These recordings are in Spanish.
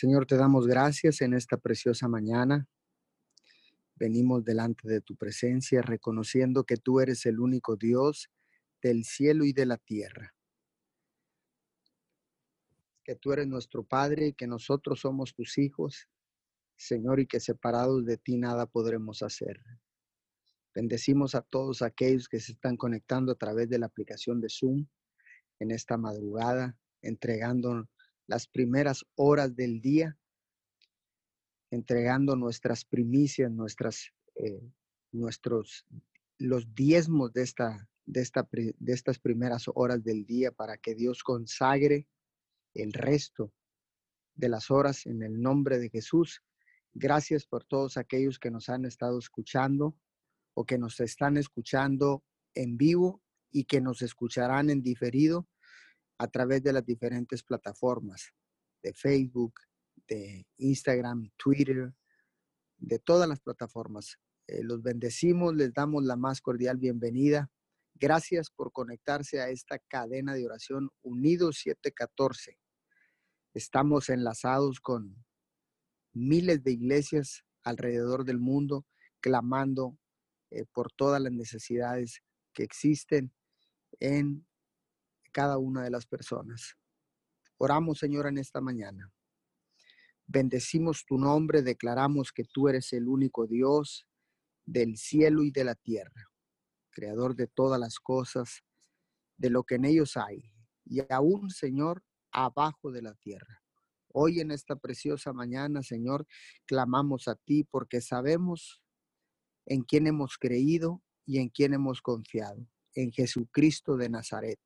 Señor, te damos gracias en esta preciosa mañana. Venimos delante de tu presencia reconociendo que tú eres el único Dios del cielo y de la tierra. Que tú eres nuestro Padre y que nosotros somos tus hijos, Señor, y que separados de ti nada podremos hacer. Bendecimos a todos aquellos que se están conectando a través de la aplicación de Zoom en esta madrugada, entregando las primeras horas del día, entregando nuestras primicias, nuestras, eh, nuestros, los diezmos de, esta, de, esta, de estas primeras horas del día para que Dios consagre el resto de las horas en el nombre de Jesús. Gracias por todos aquellos que nos han estado escuchando o que nos están escuchando en vivo y que nos escucharán en diferido a través de las diferentes plataformas de Facebook, de Instagram, Twitter, de todas las plataformas. Eh, los bendecimos, les damos la más cordial bienvenida. Gracias por conectarse a esta cadena de oración Unidos 714. Estamos enlazados con miles de iglesias alrededor del mundo, clamando eh, por todas las necesidades que existen en cada una de las personas. Oramos, Señor, en esta mañana. Bendecimos tu nombre, declaramos que tú eres el único Dios del cielo y de la tierra, creador de todas las cosas, de lo que en ellos hay, y aún, Señor, abajo de la tierra. Hoy en esta preciosa mañana, Señor, clamamos a ti porque sabemos en quién hemos creído y en quién hemos confiado, en Jesucristo de Nazaret.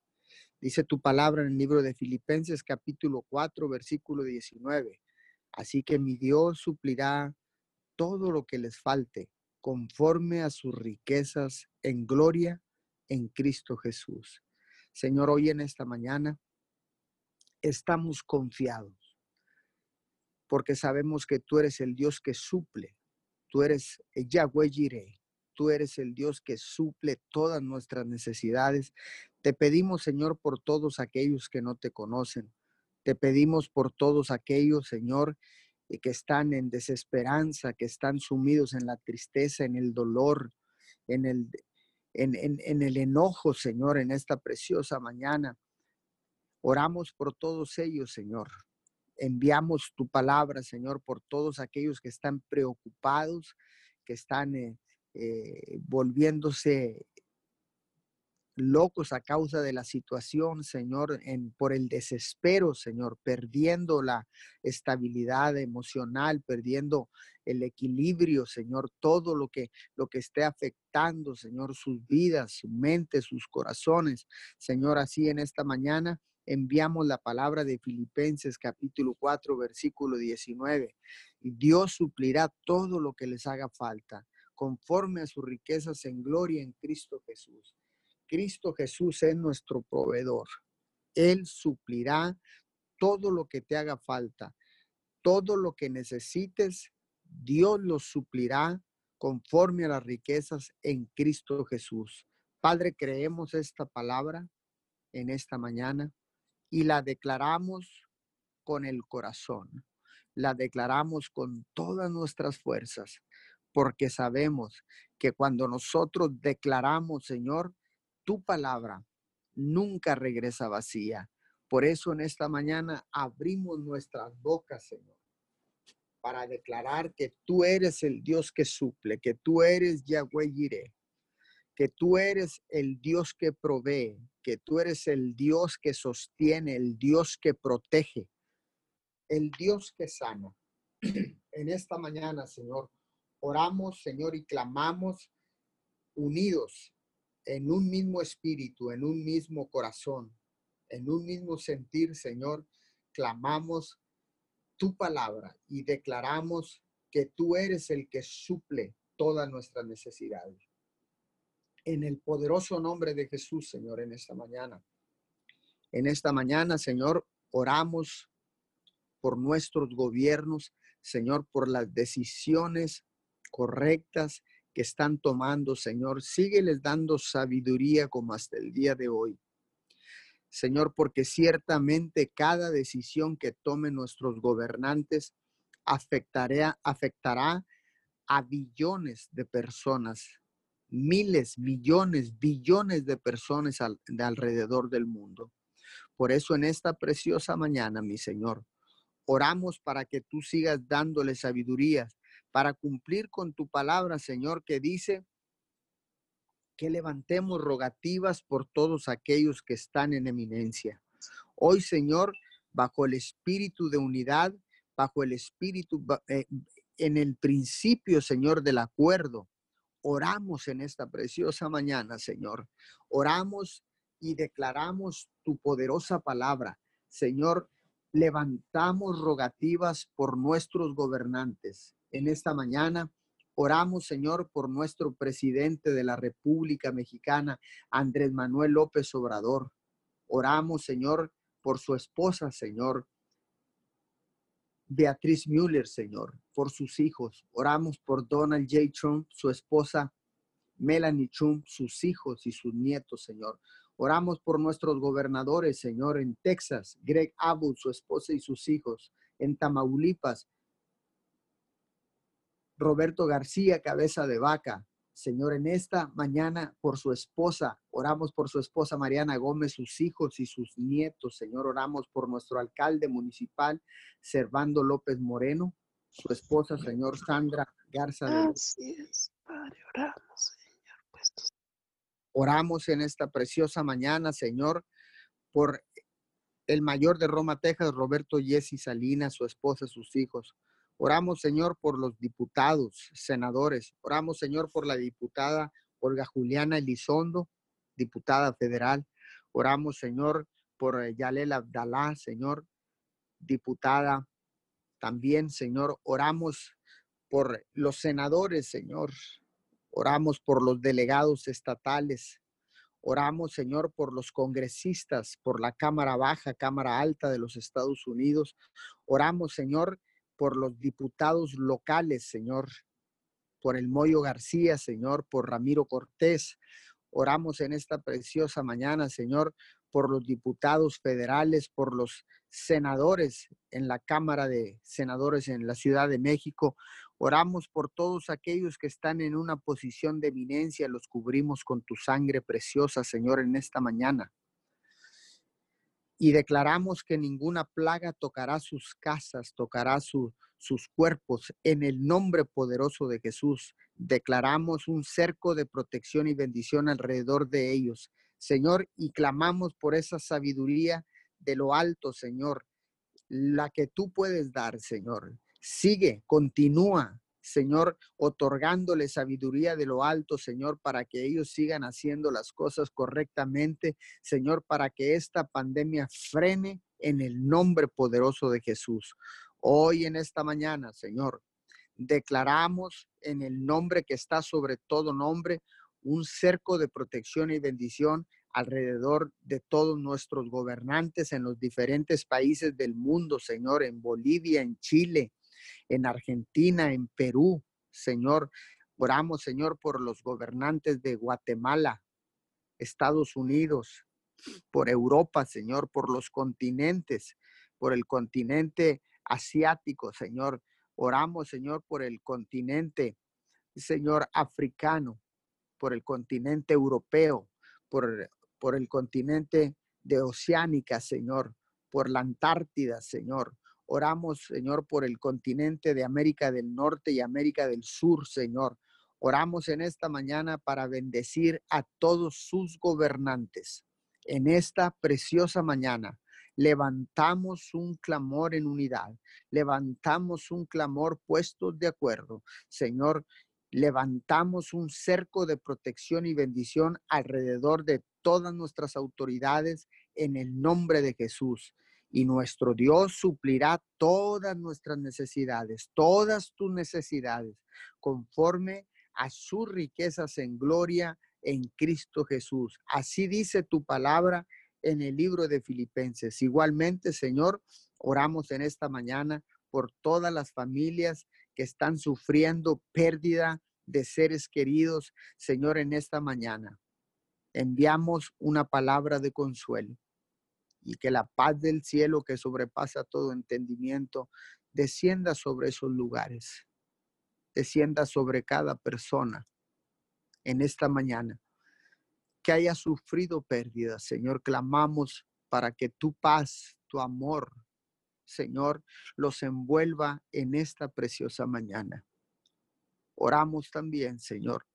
Dice tu palabra en el libro de Filipenses capítulo 4, versículo 19. Así que mi Dios suplirá todo lo que les falte conforme a sus riquezas en gloria en Cristo Jesús. Señor, hoy en esta mañana estamos confiados porque sabemos que tú eres el Dios que suple Tú eres Yahweh Jireh. Tú eres el Dios que suple todas nuestras necesidades. Te pedimos, Señor, por todos aquellos que no te conocen. Te pedimos por todos aquellos, Señor, eh, que están en desesperanza, que están sumidos en la tristeza, en el dolor, en el, en, el enojo, Señor, en esta preciosa mañana. Oramos por todos ellos, Señor enviamos tu palabra, Señor, por todos aquellos que están preocupados, que están eh, eh, volviéndose locos a causa de la situación, Señor, en, por el desespero, Señor, perdiendo la estabilidad emocional, perdiendo el equilibrio, Señor, todo lo que, lo que esté afectando, Señor, sus vidas, su mente, sus corazones. Señor, así en esta mañana enviamos la palabra de Filipenses capítulo 4, versículo 19. Y Dios suplirá todo lo que les haga falta, conforme a sus riquezas en gloria en Cristo Jesús. Cristo Jesús es nuestro proveedor. Él suplirá todo lo que te haga falta. Todo lo que necesites, Dios lo suplirá conforme a las riquezas en Cristo Jesús. Padre, creemos esta palabra en esta mañana y la declaramos con el corazón, la declaramos con todas nuestras fuerzas, porque sabemos que cuando nosotros declaramos, Señor, tu palabra nunca regresa vacía. Por eso en esta mañana abrimos nuestras bocas, Señor, para declarar que tú eres el Dios que suple, que tú eres Yahweh Jireh, que tú eres el Dios que provee, que tú eres el Dios que sostiene, el Dios que protege, el Dios que sana. En esta mañana, Señor, oramos, Señor, y clamamos unidos en un mismo espíritu, en un mismo corazón, en un mismo sentir, Señor, clamamos tu palabra y declaramos que tú eres el que suple todas nuestras necesidades en el poderoso nombre de Jesús, Señor, en esta mañana. En esta mañana, Señor, oramos por nuestros gobiernos, Señor, por las decisiones correctas que están tomando, Señor. Sígueles dando sabiduría como hasta el día de hoy. Señor, porque ciertamente cada decisión que tomen nuestros gobernantes afectará, afectará a billones de personas, miles, millones, billones de personas de alrededor del mundo. Por eso en esta preciosa mañana, mi Señor, oramos para que tú sigas dándole sabiduría para cumplir con tu palabra, Señor, que dice que levantemos rogativas por todos aquellos que están en eminencia. Hoy, Señor, bajo el espíritu de unidad, bajo el espíritu, eh, en el principio, Señor, del acuerdo, oramos en esta preciosa mañana, Señor. Oramos y declaramos tu poderosa palabra. Señor, levantamos rogativas por nuestros gobernantes. En esta mañana oramos, Señor, por nuestro presidente de la República Mexicana, Andrés Manuel López Obrador. Oramos, Señor, por su esposa, Señor, Beatriz Müller, Señor, por sus hijos. Oramos por Donald J. Trump, su esposa Melanie Trump, sus hijos y sus nietos, Señor. Oramos por nuestros gobernadores, Señor, en Texas, Greg Abbott, su esposa y sus hijos, en Tamaulipas, Roberto García, cabeza de vaca. Señor, en esta mañana por su esposa, oramos por su esposa Mariana Gómez, sus hijos y sus nietos. Señor, oramos por nuestro alcalde municipal, Servando López Moreno, su esposa, Señor Sandra Garza. Así es, Padre, oramos, Señor. Pues Oramos en esta preciosa mañana, Señor, por el mayor de Roma, Texas, Roberto Jesse Salinas, su esposa, sus hijos. Oramos, Señor, por los diputados, senadores. Oramos, Señor, por la diputada Olga Juliana Elizondo, diputada federal. Oramos, Señor, por eh, Yalel Abdalá, Señor, diputada. También, Señor, oramos por los senadores, Señor, Oramos por los delegados estatales. Oramos, Señor, por los congresistas, por la Cámara Baja, Cámara Alta de los Estados Unidos. Oramos, Señor, por los diputados locales, Señor, por el Moyo García, Señor, por Ramiro Cortés. Oramos en esta preciosa mañana, Señor, por los diputados federales, por los senadores en la Cámara de Senadores en la Ciudad de México. Oramos por todos aquellos que están en una posición de eminencia, los cubrimos con tu sangre preciosa, Señor, en esta mañana. Y declaramos que ninguna plaga tocará sus casas, tocará sus cuerpos. En el nombre poderoso de Jesús, declaramos un cerco de protección y bendición alrededor de ellos. Señor, y clamamos por esa sabiduría de lo alto, Señor, la que tú puedes dar, Señor. Sigue, continúa, Señor, otorgándole sabiduría de lo alto, Señor, para que ellos sigan haciendo las cosas correctamente, Señor, para que esta pandemia frene en el nombre poderoso de Jesús. Hoy en esta mañana, Señor, declaramos en el nombre que está sobre todo nombre un cerco de protección y bendición alrededor de todos nuestros gobernantes en los diferentes países del mundo, Señor, en Bolivia, en Chile, en Argentina, en Perú, Señor. Oramos, Señor, por los gobernantes de Guatemala, Estados Unidos, por Europa, Señor, por los continentes, por el continente asiático, Señor. Oramos, Señor, por el continente, Señor, africano, por el continente europeo, por, por el continente de Oceánica, Señor, por la Antártida, Señor, Oramos, Señor, por el continente de América del Norte y América del Sur, Señor. Oramos en esta mañana para bendecir a todos sus gobernantes. En esta preciosa mañana levantamos un clamor en unidad, levantamos un clamor puestos de acuerdo. Señor, levantamos un cerco de protección y bendición alrededor de todas nuestras autoridades en el nombre de Jesús y nuestro Dios suplirá todas nuestras necesidades, todas tus necesidades, conforme a sus riquezas en gloria en Cristo Jesús. Así dice tu palabra en el libro de Filipenses. Igualmente, Señor, oramos en esta mañana por todas las familias que están sufriendo pérdida de seres queridos, Señor, en esta mañana. Enviamos una palabra de consuelo y que la paz del cielo que sobrepasa todo entendimiento descienda sobre esos lugares, descienda sobre cada persona en esta mañana que haya sufrido pérdidas. Señor, clamamos para que tu paz, tu amor, Señor, los envuelva en esta preciosa mañana. Oramos también, Señor,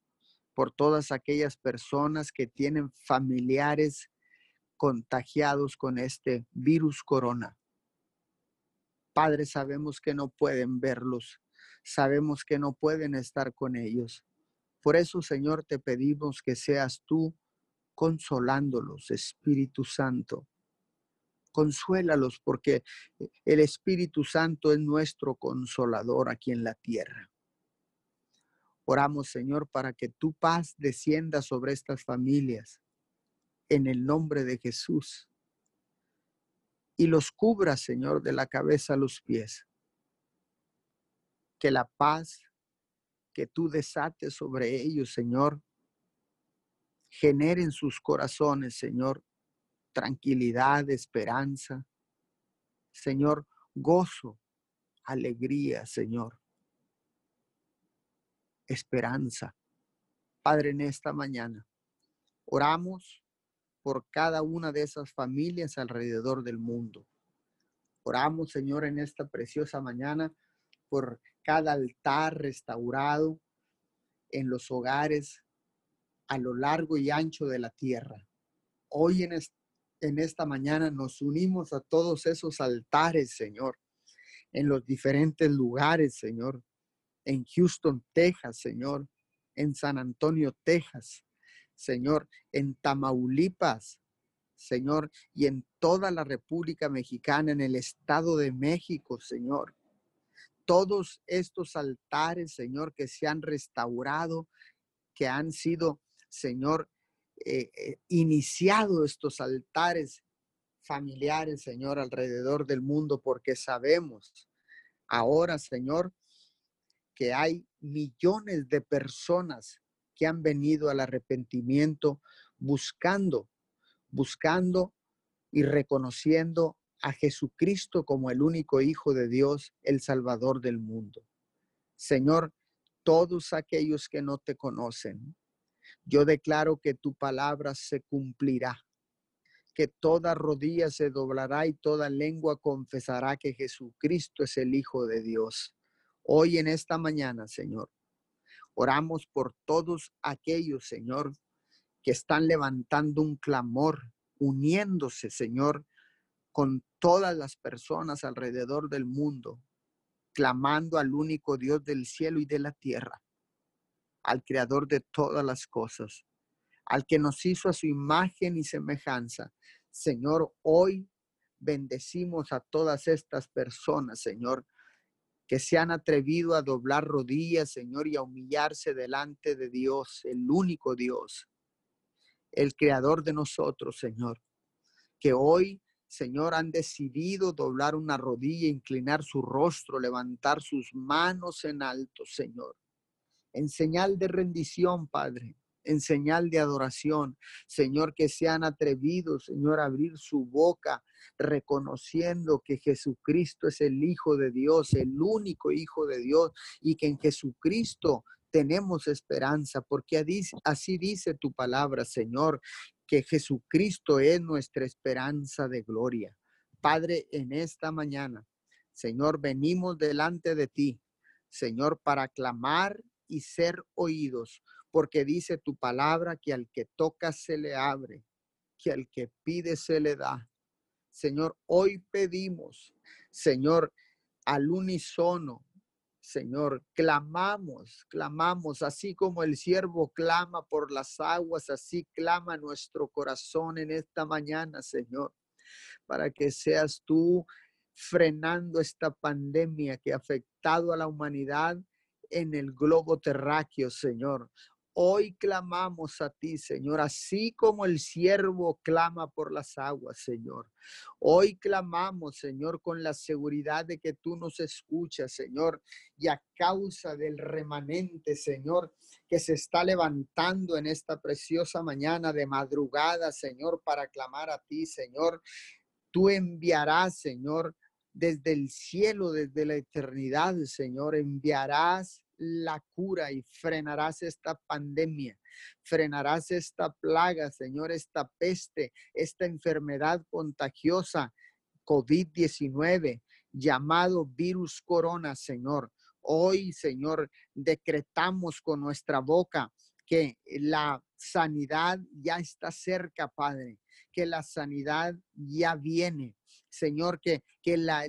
por todas aquellas personas que tienen familiares contagiados con este virus corona. Padre, sabemos que no pueden verlos, sabemos que no pueden estar con ellos. Por eso, Señor, te pedimos que seas tú consolándolos, Espíritu Santo. Consuélalos porque el Espíritu Santo es nuestro consolador aquí en la tierra. Oramos, Señor, para que tu paz descienda sobre estas familias en el nombre de Jesús. Y los cubra, Señor, de la cabeza a los pies. Que la paz que tú desates sobre ellos, Señor, genere en sus corazones, Señor, tranquilidad, esperanza. Señor, gozo, alegría, Señor. Esperanza. Padre, en esta mañana oramos por cada una de esas familias alrededor del mundo. Oramos, Señor, en esta preciosa mañana por cada altar restaurado en los hogares a lo largo y ancho de la tierra. Hoy en, en esta mañana nos unimos a todos esos altares, Señor, en los diferentes lugares, Señor, en Houston, Texas, Señor, en San Antonio, Texas, Señor, en Tamaulipas, Señor, y en toda la República Mexicana, en el Estado de México, Señor. Todos estos altares, Señor, que se han restaurado, que han sido, Señor, eh, eh, iniciado estos altares familiares, Señor, alrededor del mundo, porque sabemos ahora, Señor, que hay millones de personas que han venido al arrepentimiento buscando, buscando y reconociendo a Jesucristo como el único Hijo de Dios, el Salvador del mundo. Señor, todos aquellos que no te conocen, yo declaro que tu palabra se cumplirá, que toda rodilla se doblará y toda lengua confesará que Jesucristo es el Hijo de Dios. Hoy en esta mañana, Señor, Oramos por todos aquellos, Señor, que están levantando un clamor, uniéndose, Señor, con todas las personas alrededor del mundo, clamando al único Dios del cielo y de la tierra, al creador de todas las cosas, al que nos hizo a su imagen y semejanza. Señor, hoy bendecimos a todas estas personas, Señor, que se han atrevido a doblar rodillas, Señor, y a humillarse delante de Dios, el único Dios, el creador de nosotros, Señor, que hoy, Señor, han decidido doblar una rodilla, inclinar su rostro, levantar sus manos en alto, Señor, en señal de rendición, Padre en señal de adoración. Señor, que se han atrevido, Señor, a abrir su boca reconociendo que Jesucristo es el Hijo de Dios, el único Hijo de Dios, y que en Jesucristo tenemos esperanza, porque así dice tu palabra, Señor, que Jesucristo es nuestra esperanza de gloria. Padre, en esta mañana, Señor, venimos delante de ti, Señor, para clamar y ser oídos, porque dice tu palabra que al que toca se le abre, que al que pide se le da. Señor, hoy pedimos, Señor, al unísono, Señor, clamamos, clamamos, así como el siervo clama por las aguas, así clama nuestro corazón en esta mañana, Señor, para que seas tú frenando esta pandemia que ha afectado a la humanidad en el globo terráqueo, Señor. Hoy clamamos a ti, Señor, así como el siervo clama por las aguas, Señor. Hoy clamamos, Señor, con la seguridad de que tú nos escuchas, Señor, y a causa del remanente, Señor, que se está levantando en esta preciosa mañana de madrugada, Señor, para clamar a ti, Señor. Tú enviarás, Señor, desde el cielo, desde la eternidad, Señor, enviarás la cura y frenarás esta pandemia, frenarás esta plaga, Señor, esta peste, esta enfermedad contagiosa, COVID-19, llamado virus corona, Señor. Hoy, Señor, decretamos con nuestra boca que la sanidad ya está cerca, Padre, que la sanidad ya viene. Señor, que, que la,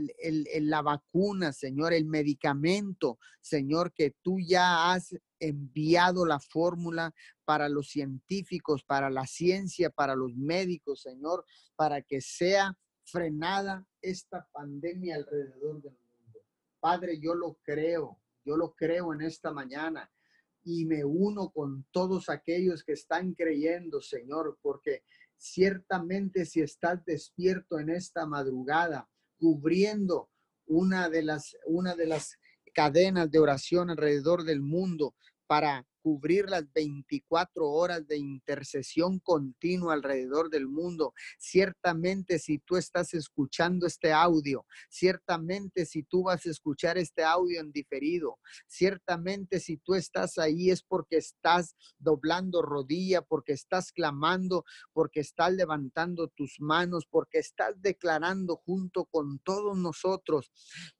la vacuna, Señor, el medicamento, Señor, que tú ya has enviado la fórmula para los científicos, para la ciencia, para los médicos, Señor, para que sea frenada esta pandemia alrededor del mundo. Padre, yo lo creo, yo lo creo en esta mañana y me uno con todos aquellos que están creyendo, Señor, porque ciertamente si estás despierto en esta madrugada, cubriendo una de las, una de las cadenas de oración alrededor del mundo para cubrir las 24 horas de intercesión continua alrededor del mundo. Ciertamente si tú estás escuchando este audio, ciertamente si tú vas a escuchar este audio en diferido, ciertamente si tú estás ahí es porque estás doblando rodilla, porque estás clamando, porque estás levantando tus manos, porque estás declarando junto con todos nosotros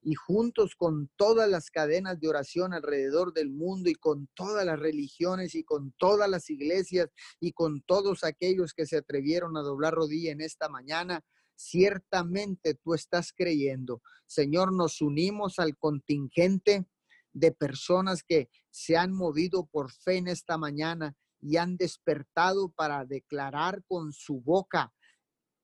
y juntos con todas las cadenas de oración alrededor del mundo y con todas las religiones religiones y con todas las iglesias y con todos aquellos que se atrevieron a doblar rodilla en esta mañana, ciertamente tú estás creyendo. Señor, nos unimos al contingente de personas que se han movido por fe en esta mañana y han despertado para declarar con su boca,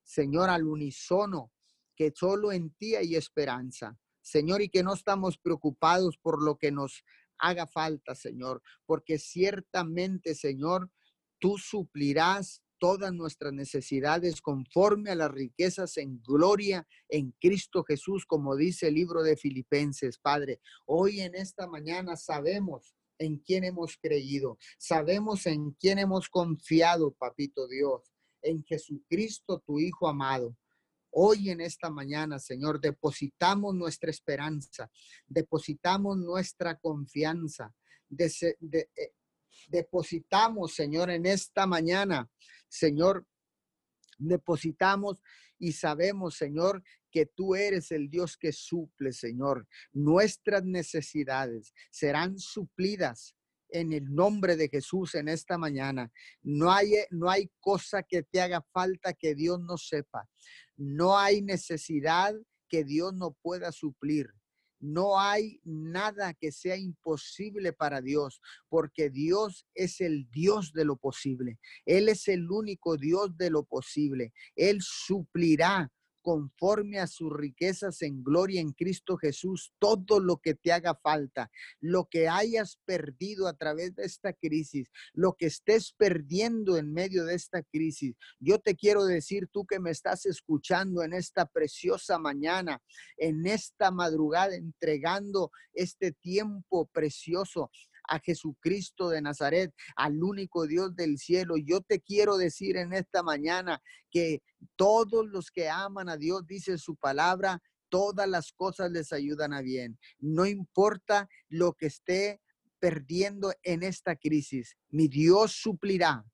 Señor, al unísono, que solo en ti hay esperanza. Señor, y que no estamos preocupados por lo que nos haga falta, Señor, porque ciertamente, Señor, tú suplirás todas nuestras necesidades conforme a las riquezas en gloria en Cristo Jesús, como dice el libro de Filipenses, Padre. Hoy en esta mañana sabemos en quién hemos creído, sabemos en quién hemos confiado, Papito Dios, en Jesucristo, tu Hijo amado. Hoy en esta mañana, Señor, depositamos nuestra esperanza, depositamos nuestra confianza, eh, depositamos, Señor, en esta mañana, Señor, depositamos y sabemos, Señor, que tú eres el Dios que suple, Señor. Nuestras necesidades serán suplidas en el nombre de Jesús en esta mañana. No hay, no hay cosa que te haga falta que Dios no sepa. No hay necesidad que Dios no pueda suplir. No hay nada que sea imposible para Dios, porque Dios es el Dios de lo posible. Él es el único Dios de lo posible. Él suplirá conforme a sus riquezas en gloria en Cristo Jesús, todo lo que te haga falta, lo que hayas perdido a través de esta crisis, lo que estés perdiendo en medio de esta crisis. Yo te quiero decir, tú que me estás escuchando en esta preciosa mañana, en esta madrugada, entregando este tiempo precioso a Jesucristo de Nazaret, al único Dios del cielo. Yo te quiero decir en esta mañana que todos los que aman a Dios, dice su palabra, todas las cosas les ayudan a bien. No importa lo que esté perdiendo en esta crisis, mi Dios suplirá.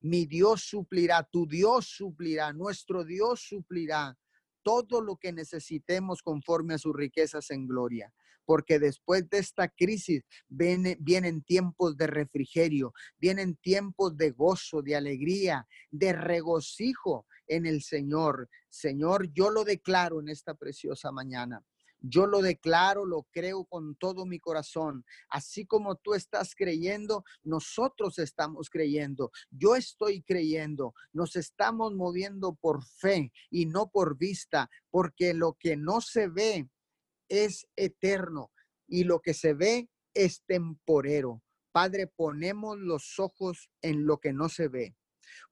Mi Dios suplirá, tu Dios suplirá, nuestro Dios suplirá todo lo que necesitemos conforme a sus riquezas en gloria porque después de esta crisis vienen tiempos de refrigerio, vienen tiempos de gozo, de alegría, de regocijo en el Señor. Señor, yo lo declaro en esta preciosa mañana. Yo lo declaro, lo creo con todo mi corazón. Así como tú estás creyendo, nosotros estamos creyendo. Yo estoy creyendo. Nos estamos moviendo por fe y no por vista, porque lo que no se ve es eterno y lo que se ve es temporero. Padre, ponemos los ojos en lo que no se ve.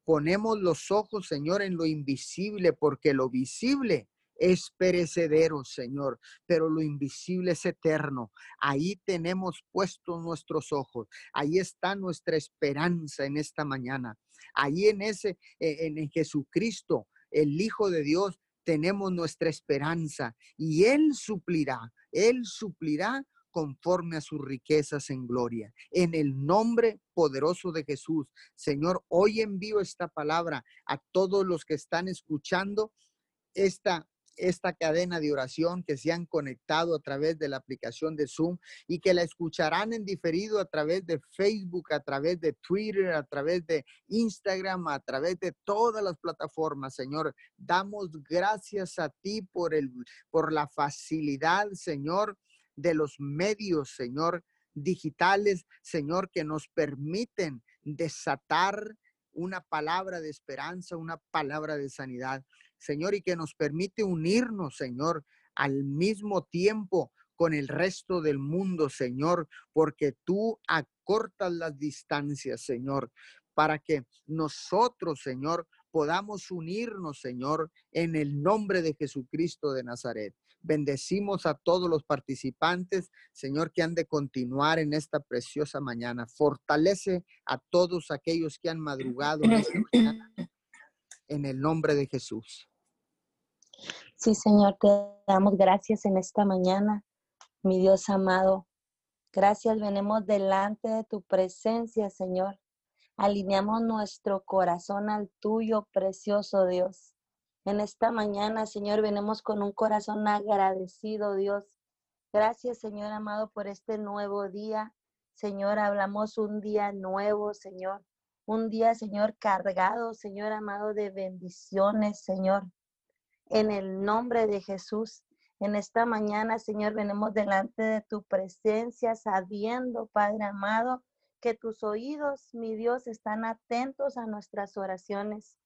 Ponemos los ojos, Señor, en lo invisible, porque lo visible es perecedero, Señor, pero lo invisible es eterno. Ahí tenemos puestos nuestros ojos. Ahí está nuestra esperanza en esta mañana. Ahí en ese, en, en Jesucristo, el Hijo de Dios, tenemos nuestra esperanza y Él suplirá, Él suplirá conforme a sus riquezas en gloria. En el nombre poderoso de Jesús, Señor, hoy envío esta palabra a todos los que están escuchando esta esta cadena de oración que se han conectado a través de la aplicación de Zoom y que la escucharán en diferido a través de Facebook, a través de Twitter, a través de Instagram, a través de todas las plataformas, Señor. Damos gracias a ti por el por la facilidad, Señor, de los medios, Señor, digitales, Señor, que nos permiten desatar una palabra de esperanza, una palabra de sanidad, Señor, y que nos permite unirnos, Señor, al mismo tiempo con el resto del mundo, Señor, porque tú acortas las distancias, Señor, para que nosotros, Señor, podamos unirnos, Señor, en el nombre de Jesucristo de Nazaret. Bendecimos a todos los participantes, Señor, que han de continuar en esta preciosa mañana. Fortalece a todos aquellos que han madrugado en esta mañana, en el nombre de Jesús. Sí, Señor, te damos gracias en esta mañana, mi Dios amado. Gracias, venimos delante de tu presencia, Señor. Alineamos nuestro corazón al tuyo, precioso Dios. En esta mañana, Señor, venimos con un corazón agradecido, Dios. Gracias, Señor amado, por este nuevo día. Señor, hablamos un día nuevo, Señor. Un día, Señor, cargado, Señor amado, de bendiciones, Señor. En el nombre de Jesús, en esta mañana, Señor, venimos delante de tu presencia, sabiendo, Padre amado, que tus oídos, mi Dios, están atentos a nuestras oraciones.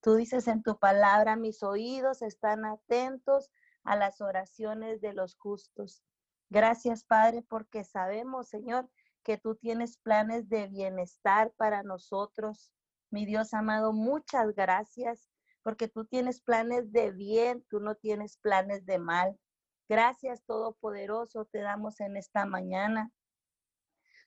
Tú dices en tu palabra, mis oídos están atentos a las oraciones de los justos. Gracias, Padre, porque sabemos, Señor, que tú tienes planes de bienestar para nosotros. Mi Dios amado, muchas gracias, porque tú tienes planes de bien, tú no tienes planes de mal. Gracias, Todopoderoso, te damos en esta mañana.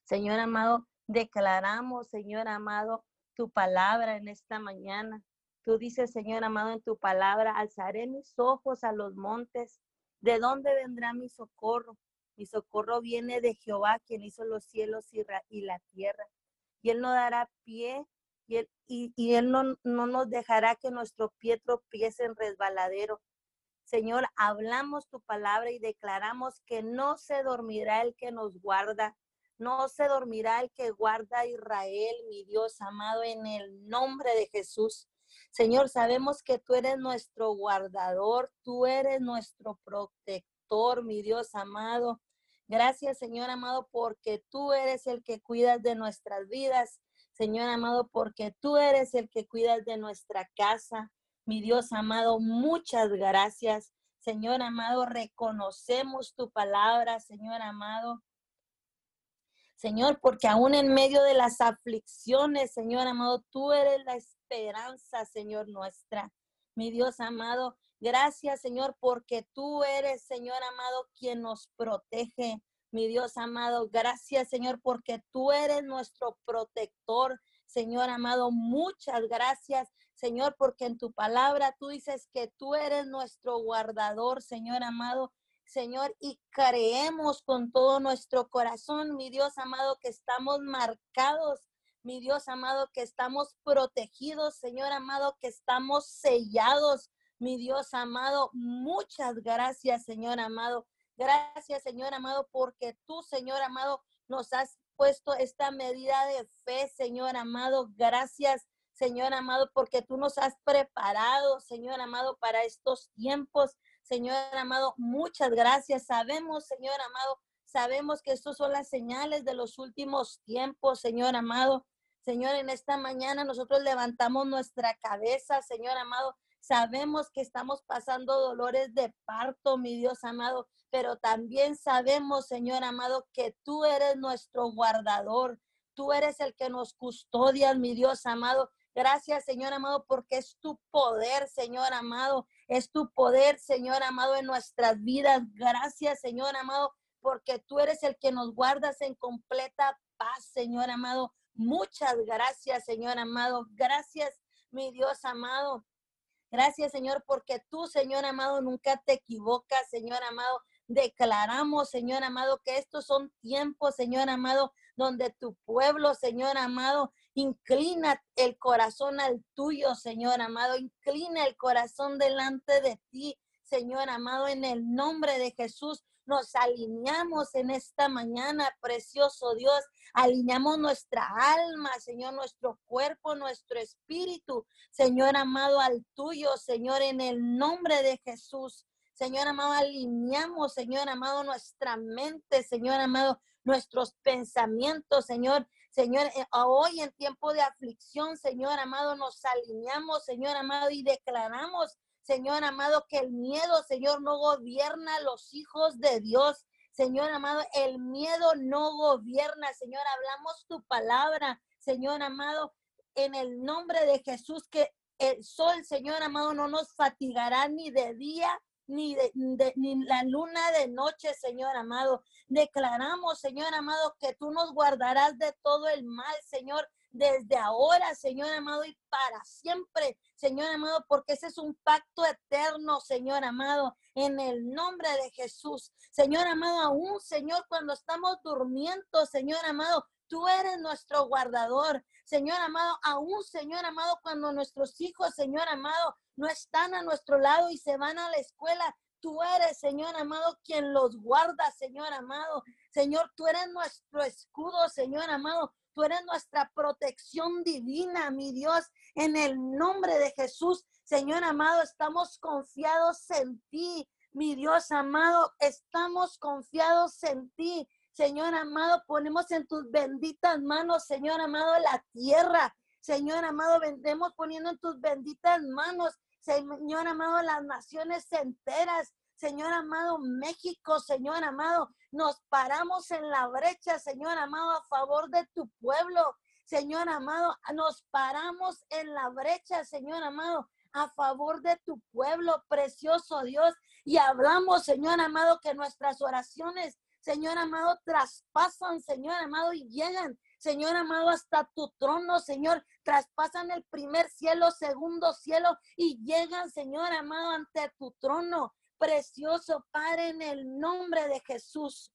Señor amado, declaramos, Señor amado, tu palabra en esta mañana. Tú dices, Señor amado, en tu palabra, alzaré mis ojos a los montes. ¿De dónde vendrá mi socorro? Mi socorro viene de Jehová, quien hizo los cielos y, la tierra. Y él no dará pie y él, y, él no, no nos dejará que nuestro pie tropiece en resbaladero. Señor, hablamos tu palabra y declaramos que no se dormirá el que nos guarda. No se dormirá el que guarda a Israel, mi Dios amado, en el nombre de Jesús. Señor, sabemos que tú eres nuestro guardador, tú eres nuestro protector, mi Dios amado. Gracias, Señor amado, porque tú eres el que cuidas de nuestras vidas. Señor amado, porque tú eres el que cuidas de nuestra casa. Mi Dios amado, muchas gracias. Señor amado, reconocemos tu palabra, Señor amado. Señor, porque aún en medio de las aflicciones, Señor amado, tú eres la esperanza, Señor nuestra. Mi Dios amado, gracias, Señor, porque tú eres, Señor amado, quien nos protege. Mi Dios amado, gracias, Señor, porque tú eres nuestro protector. Señor amado, muchas gracias, Señor, porque en tu palabra tú dices que tú eres nuestro guardador, Señor amado. Señor, y creemos con todo nuestro corazón, mi Dios amado, que estamos marcados mi Dios amado, que estamos protegidos, Señor amado, que estamos sellados, mi Dios amado. Muchas gracias, Señor amado. Gracias, Señor amado, porque tú, Señor amado, nos has puesto esta medida de fe, Señor amado. Gracias, Señor amado, porque tú nos has preparado, Señor amado, para estos tiempos. Señor amado, muchas gracias. Sabemos, Señor amado, sabemos que estos son las señales de los últimos tiempos, Señor amado. Señor, en esta mañana nosotros levantamos nuestra cabeza, Señor amado. Sabemos que estamos pasando dolores de parto, mi Dios amado, pero también sabemos, Señor amado, que tú eres nuestro guardador. Tú eres el que nos custodia, mi Dios amado. Gracias, Señor amado, porque es tu poder, Señor amado. Es tu poder, Señor amado, en nuestras vidas. Gracias, Señor amado, porque tú eres el que nos guardas en completa paz, Señor amado. Muchas gracias, Señor amado. Gracias, mi Dios amado. Gracias, Señor, porque tú, Señor amado, nunca te equivocas, Señor amado. Declaramos, Señor amado, que estos son tiempos, Señor amado, donde tu pueblo, Señor amado, inclina el corazón al tuyo, Señor amado. Inclina el corazón delante de ti, Señor amado, en el nombre de Jesús. Nos alineamos en esta mañana, precioso Dios. Alineamos nuestra alma, Señor, nuestro cuerpo, nuestro espíritu, Señor amado, al tuyo, Señor, en el nombre de Jesús. Señor amado, alineamos, Señor amado, nuestra mente, Señor amado, nuestros pensamientos, Señor. Señor, eh, hoy en tiempo de aflicción, Señor amado, nos alineamos, Señor amado, y declaramos, Señor amado, que el miedo, Señor, no gobierna a los hijos de Dios. Señor amado, el miedo no gobierna, Señor. Hablamos tu palabra, Señor amado, en el nombre de Jesús, que el sol, Señor amado, no nos fatigará ni de día ni, de, ni la luna de noche, Señor amado. Declaramos, Señor amado, que tú nos guardarás de todo el mal, Señor, desde ahora, Señor amado, y para siempre, Señor amado, porque ese es un pacto eterno, Señor amado, en el nombre de Jesús. Señor amado, aún, Señor, cuando estamos durmiendo, Señor amado, tú eres nuestro guardador. Señor amado, aún, Señor amado, cuando nuestros hijos, Señor amado, no están a nuestro lado y se van a la escuela. Tú eres, Señor amado, quien los guarda, Señor amado. Señor, tú eres nuestro escudo, Señor amado. Tú eres nuestra protección divina, mi Dios. En el nombre de Jesús, Señor amado, estamos confiados en ti. Mi Dios amado, estamos confiados en ti. Señor amado, ponemos en tus benditas manos, Señor amado, la tierra. Señor amado, vendemos poniendo en tus benditas manos Señor amado, las naciones enteras. Señor amado, México, Señor amado, nos paramos en la brecha, Señor amado, a favor de tu pueblo. Señor amado, nos paramos en la brecha, Señor amado, a favor de tu pueblo, precioso Dios. Y hablamos, Señor amado, que nuestras oraciones, Señor amado, traspasan, Señor amado, y llegan, Señor amado, hasta tu trono, Señor. Traspasan el primer cielo, segundo cielo y llegan, Señor amado, ante tu trono. Precioso Padre, en el nombre de Jesús.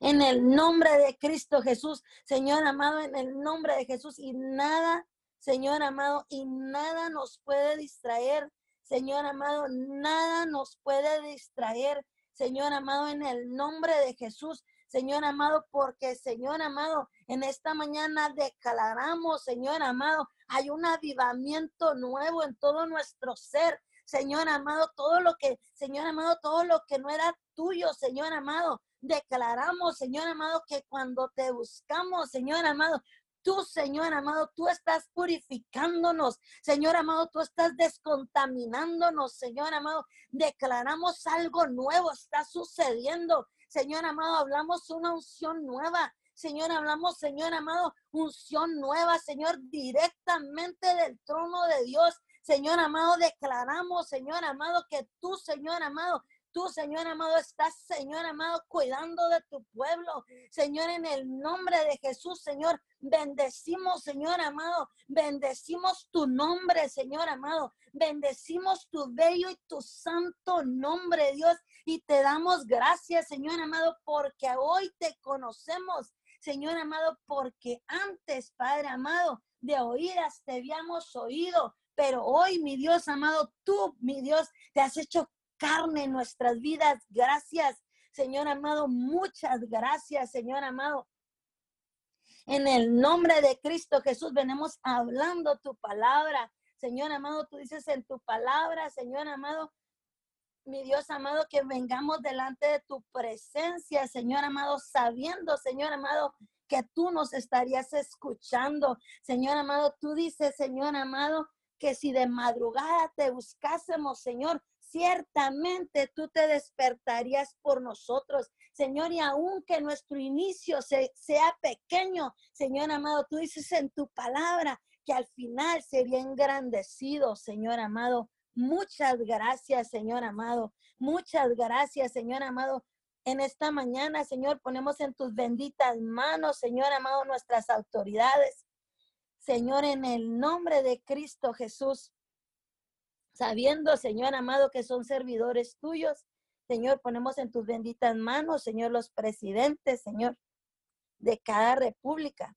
En el nombre de Cristo Jesús, Señor amado, en el nombre de Jesús. Y nada, Señor amado, y nada nos puede distraer. Señor amado, nada nos puede distraer. Señor amado, en el nombre de Jesús. Señor amado, porque Señor amado, en esta mañana declaramos, Señor amado, hay un avivamiento nuevo en todo nuestro ser. Señor amado, todo lo que, Señor amado, todo lo que no era tuyo, Señor amado, declaramos, Señor amado, que cuando te buscamos, Señor amado, Tú, Señor amado, tú estás purificándonos. Señor amado, tú estás descontaminándonos. Señor amado, declaramos algo nuevo, está sucediendo. Señor amado, hablamos una unción nueva. Señor, hablamos, Señor amado, unción nueva, Señor, directamente del trono de Dios. Señor amado, declaramos, Señor amado, que tú, Señor amado, tú, Señor amado, estás, Señor amado, cuidando de tu pueblo. Señor, en el nombre de Jesús, Señor, bendecimos, Señor amado, bendecimos tu nombre, Señor amado, bendecimos tu bello y tu santo nombre, Dios, y te damos gracias, Señor amado, porque hoy te conocemos, Señor amado, porque antes, Padre amado, de oídas te habíamos oído, pero hoy, mi Dios amado, tú, mi Dios, te has hecho carne en nuestras vidas. Gracias, Señor amado, muchas gracias, Señor amado. En el nombre de Cristo Jesús venimos hablando tu palabra. Señor amado, tú dices en tu palabra, Señor amado, mi Dios amado, que vengamos delante de tu presencia, Señor amado, sabiendo, Señor amado, que tú nos estarías escuchando. Señor amado, tú dices, Señor amado, que si de madrugada te buscásemos, Señor, ciertamente tú te despertarías por nosotros. Señor, y aunque nuestro inicio sea pequeño, Señor amado, tú dices en tu palabra que al final sería engrandecido, Señor amado. Muchas gracias, Señor amado. Muchas gracias, Señor amado. En esta mañana, Señor, ponemos en tus benditas manos, Señor amado, nuestras autoridades. Señor, en el nombre de Cristo Jesús. Sabiendo, Señor amado, que son servidores tuyos. Señor, ponemos en tus benditas manos, Señor, los presidentes, Señor, de cada república.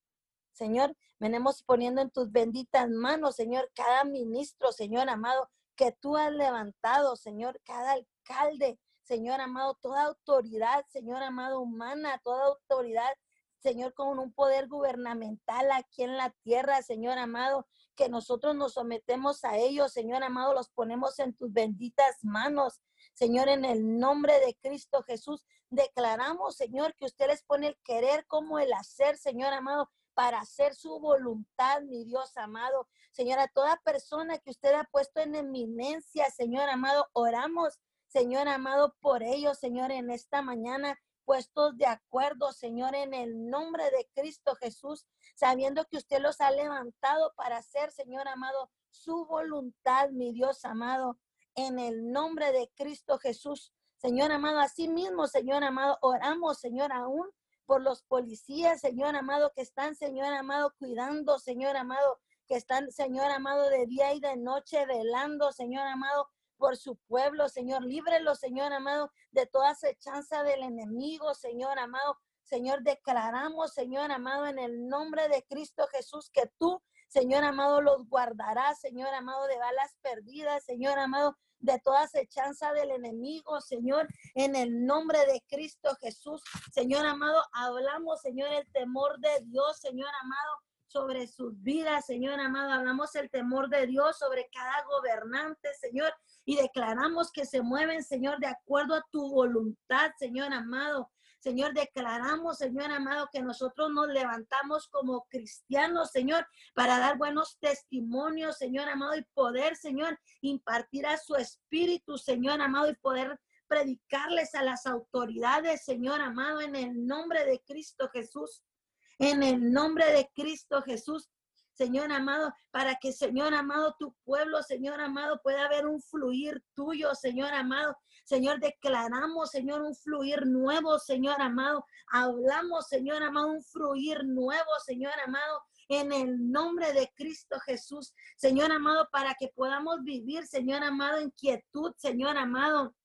Señor, venimos poniendo en tus benditas manos, Señor, cada ministro, Señor amado, que tú has levantado, Señor, cada alcalde, Señor amado, toda autoridad, Señor amado, humana, toda autoridad, Señor, con un poder gubernamental aquí en la tierra, Señor amado, que nosotros nos sometemos a ellos, Señor amado, los ponemos en tus benditas manos. Señor, en el nombre de Cristo Jesús, declaramos, Señor, que usted les pone el querer como el hacer, Señor amado, para hacer su voluntad, mi Dios amado. Señor, a toda persona que usted ha puesto en eminencia, Señor amado, oramos Señor amado, por ellos, Señor, en esta mañana puestos de acuerdo, Señor, en el nombre de Cristo Jesús, sabiendo que usted los ha levantado para hacer, Señor amado, su voluntad, mi Dios amado, en el nombre de Cristo Jesús. Señor amado, así mismo, Señor amado, oramos, Señor, aún por los policías, Señor amado, que están, Señor amado, cuidando, Señor amado, que están, Señor amado, de día y de noche, velando, Señor amado, por su pueblo, Señor. Líbrelo, Señor amado, de toda acechanza del enemigo, Señor amado. Señor, declaramos, Señor amado, en el nombre de Cristo Jesús, que tú, Señor amado, los guardarás, Señor amado, de balas perdidas, Señor amado, de toda acechanza del enemigo, Señor, en el nombre de Cristo Jesús. Señor amado, hablamos, Señor, el temor de Dios, Señor amado, sobre sus vidas, Señor amado. Hablamos el temor de Dios sobre cada gobernante, Señor, y declaramos que se mueven, Señor, de acuerdo a tu voluntad, Señor amado. Señor, declaramos, Señor amado, que nosotros nos levantamos como cristianos, Señor, para dar buenos testimonios, Señor amado, y poder, Señor, impartir a su espíritu, Señor amado, y poder predicarles a las autoridades, Señor amado, en el nombre de Cristo Jesús. En el nombre de Cristo Jesús, Señor amado, para que, Señor amado, tu pueblo, Señor amado, pueda haber un fluir tuyo, Señor amado. Señor, declaramos, Señor, un fluir nuevo, Señor amado. Hablamos, Señor amado, un fluir nuevo, Señor amado, en el nombre de Cristo Jesús. Señor amado, para que podamos vivir, Señor amado, en quietud, Señor amado.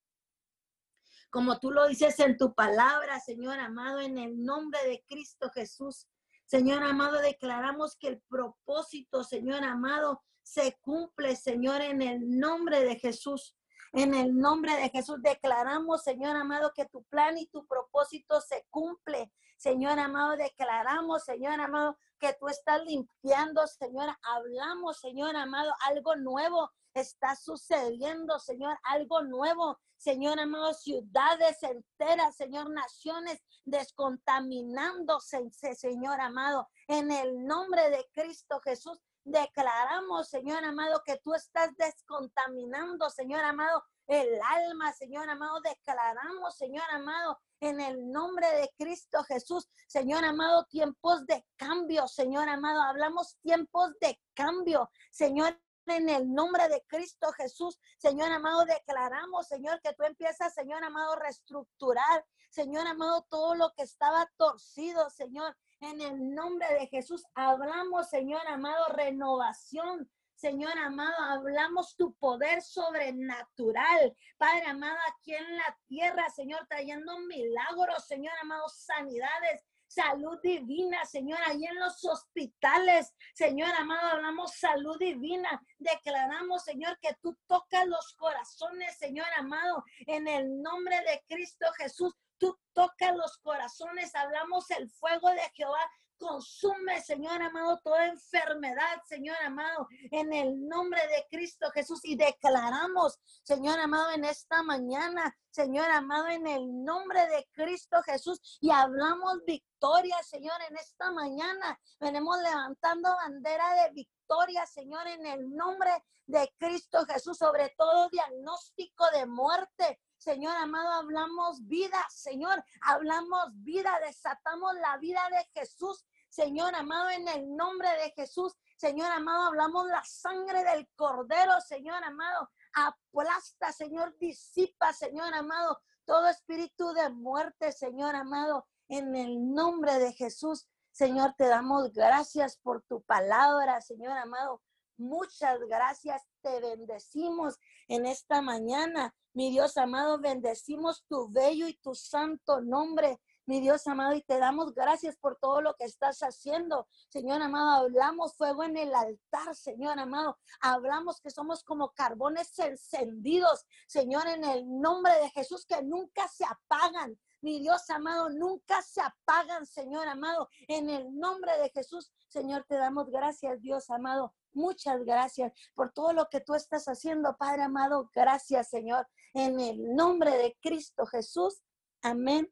Como tú lo dices en tu palabra, Señor amado, en el nombre de Cristo Jesús. Señor amado, declaramos que el propósito, Señor amado, se cumple, Señor, en el nombre de Jesús. En el nombre de Jesús declaramos, Señor amado, que tu plan y tu propósito se cumple. Señor amado, declaramos, Señor amado, que tú estás limpiando, Señor. Hablamos, Señor amado, algo nuevo está sucediendo, Señor, algo nuevo. Señor amado, ciudades enteras, Señor, naciones descontaminándose, Señor amado, en el nombre de Cristo Jesús. Declaramos, Señor amado, que tú estás descontaminando, Señor amado, el alma, Señor amado. Declaramos, Señor amado, en el nombre de Cristo Jesús, Señor amado, tiempos de cambio, Señor amado. Hablamos tiempos de cambio, Señor, en el nombre de Cristo Jesús. Señor amado, declaramos, Señor, que tú empiezas, Señor amado, a reestructurar, Señor amado, todo lo que estaba torcido, Señor. En el nombre de Jesús hablamos, Señor amado, renovación. Señor amado, hablamos tu poder sobrenatural, Padre amado, aquí en la tierra, Señor, trayendo milagros, Señor amado, sanidades, salud divina, Señor, ahí en los hospitales, Señor amado, hablamos salud divina, declaramos, Señor, que tú tocas los corazones, Señor amado, en el nombre de Cristo Jesús, tú tocas los corazones, hablamos el fuego de Jehová Consume, Señor amado, toda enfermedad, Señor amado, en el nombre de Cristo Jesús. Y declaramos, Señor amado, en esta mañana, Señor amado, en el nombre de Cristo Jesús. Y hablamos victoria, Señor, en esta mañana. Venimos levantando bandera de victoria, Señor, en el nombre de Cristo Jesús, sobre todo diagnóstico de muerte, Señor amado, hablamos vida, Señor, hablamos vida, desatamos la vida de Jesús. Señor amado, en el nombre de Jesús, Señor amado, hablamos la sangre del cordero, Señor amado, aplasta, Señor, disipa, Señor amado, todo espíritu de muerte, Señor amado, en el nombre de Jesús. Señor, te damos gracias por tu palabra, Señor amado. Muchas gracias te bendecimos en esta mañana. Mi Dios amado, bendecimos tu bello y tu santo nombre mi Dios amado, y te damos gracias por todo lo que estás haciendo. Señor amado, hablamos fuego en el altar, Señor amado. Hablamos que somos como carbones encendidos, Señor, en el nombre de Jesús, que nunca se apagan. Mi Dios amado, nunca se apagan, Señor amado. En el nombre de Jesús, Señor, te damos gracias, Dios amado. Muchas gracias por todo lo que tú estás haciendo, Padre amado. Gracias, Señor. En el nombre de Cristo Jesús. Amén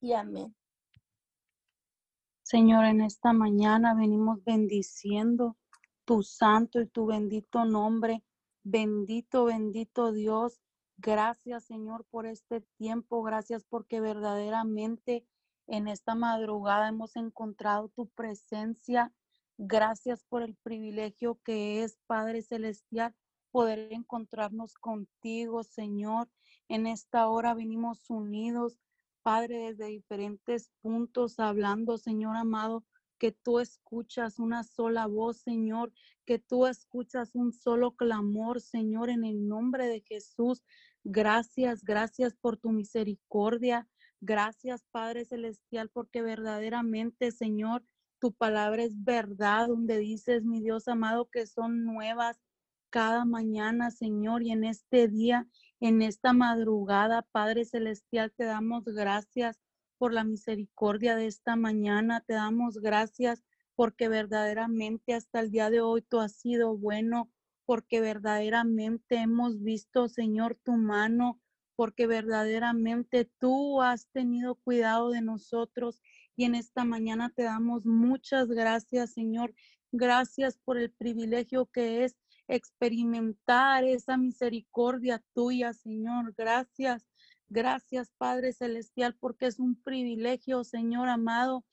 y amén. Señor, en esta mañana venimos bendiciendo tu santo y tu bendito nombre. Bendito, bendito Dios. Gracias, Señor, por este tiempo. Gracias porque verdaderamente en esta madrugada hemos encontrado tu presencia. Gracias por el privilegio que es, Padre Celestial, poder encontrarnos contigo, Señor. En esta hora venimos unidos Padre, desde diferentes puntos, hablando, Señor amado, que tú escuchas una sola voz, Señor, que tú escuchas un solo clamor, Señor, en el nombre de Jesús. Gracias, gracias por tu misericordia. Gracias, Padre Celestial, porque verdaderamente, Señor, tu palabra es verdad, donde dices, mi Dios amado, que son nuevas cada mañana, Señor, y en este día en esta madrugada, Padre Celestial, te damos gracias por la misericordia de esta mañana. Te damos gracias porque verdaderamente hasta el día de hoy tú has sido bueno, porque verdaderamente hemos visto, Señor, tu mano, porque verdaderamente tú has tenido cuidado de nosotros. Y en esta mañana te damos muchas gracias, Señor. Gracias por el privilegio que es experimentar esa misericordia tuya, Señor. Gracias, gracias, Padre Celestial, porque es un privilegio, Señor amado.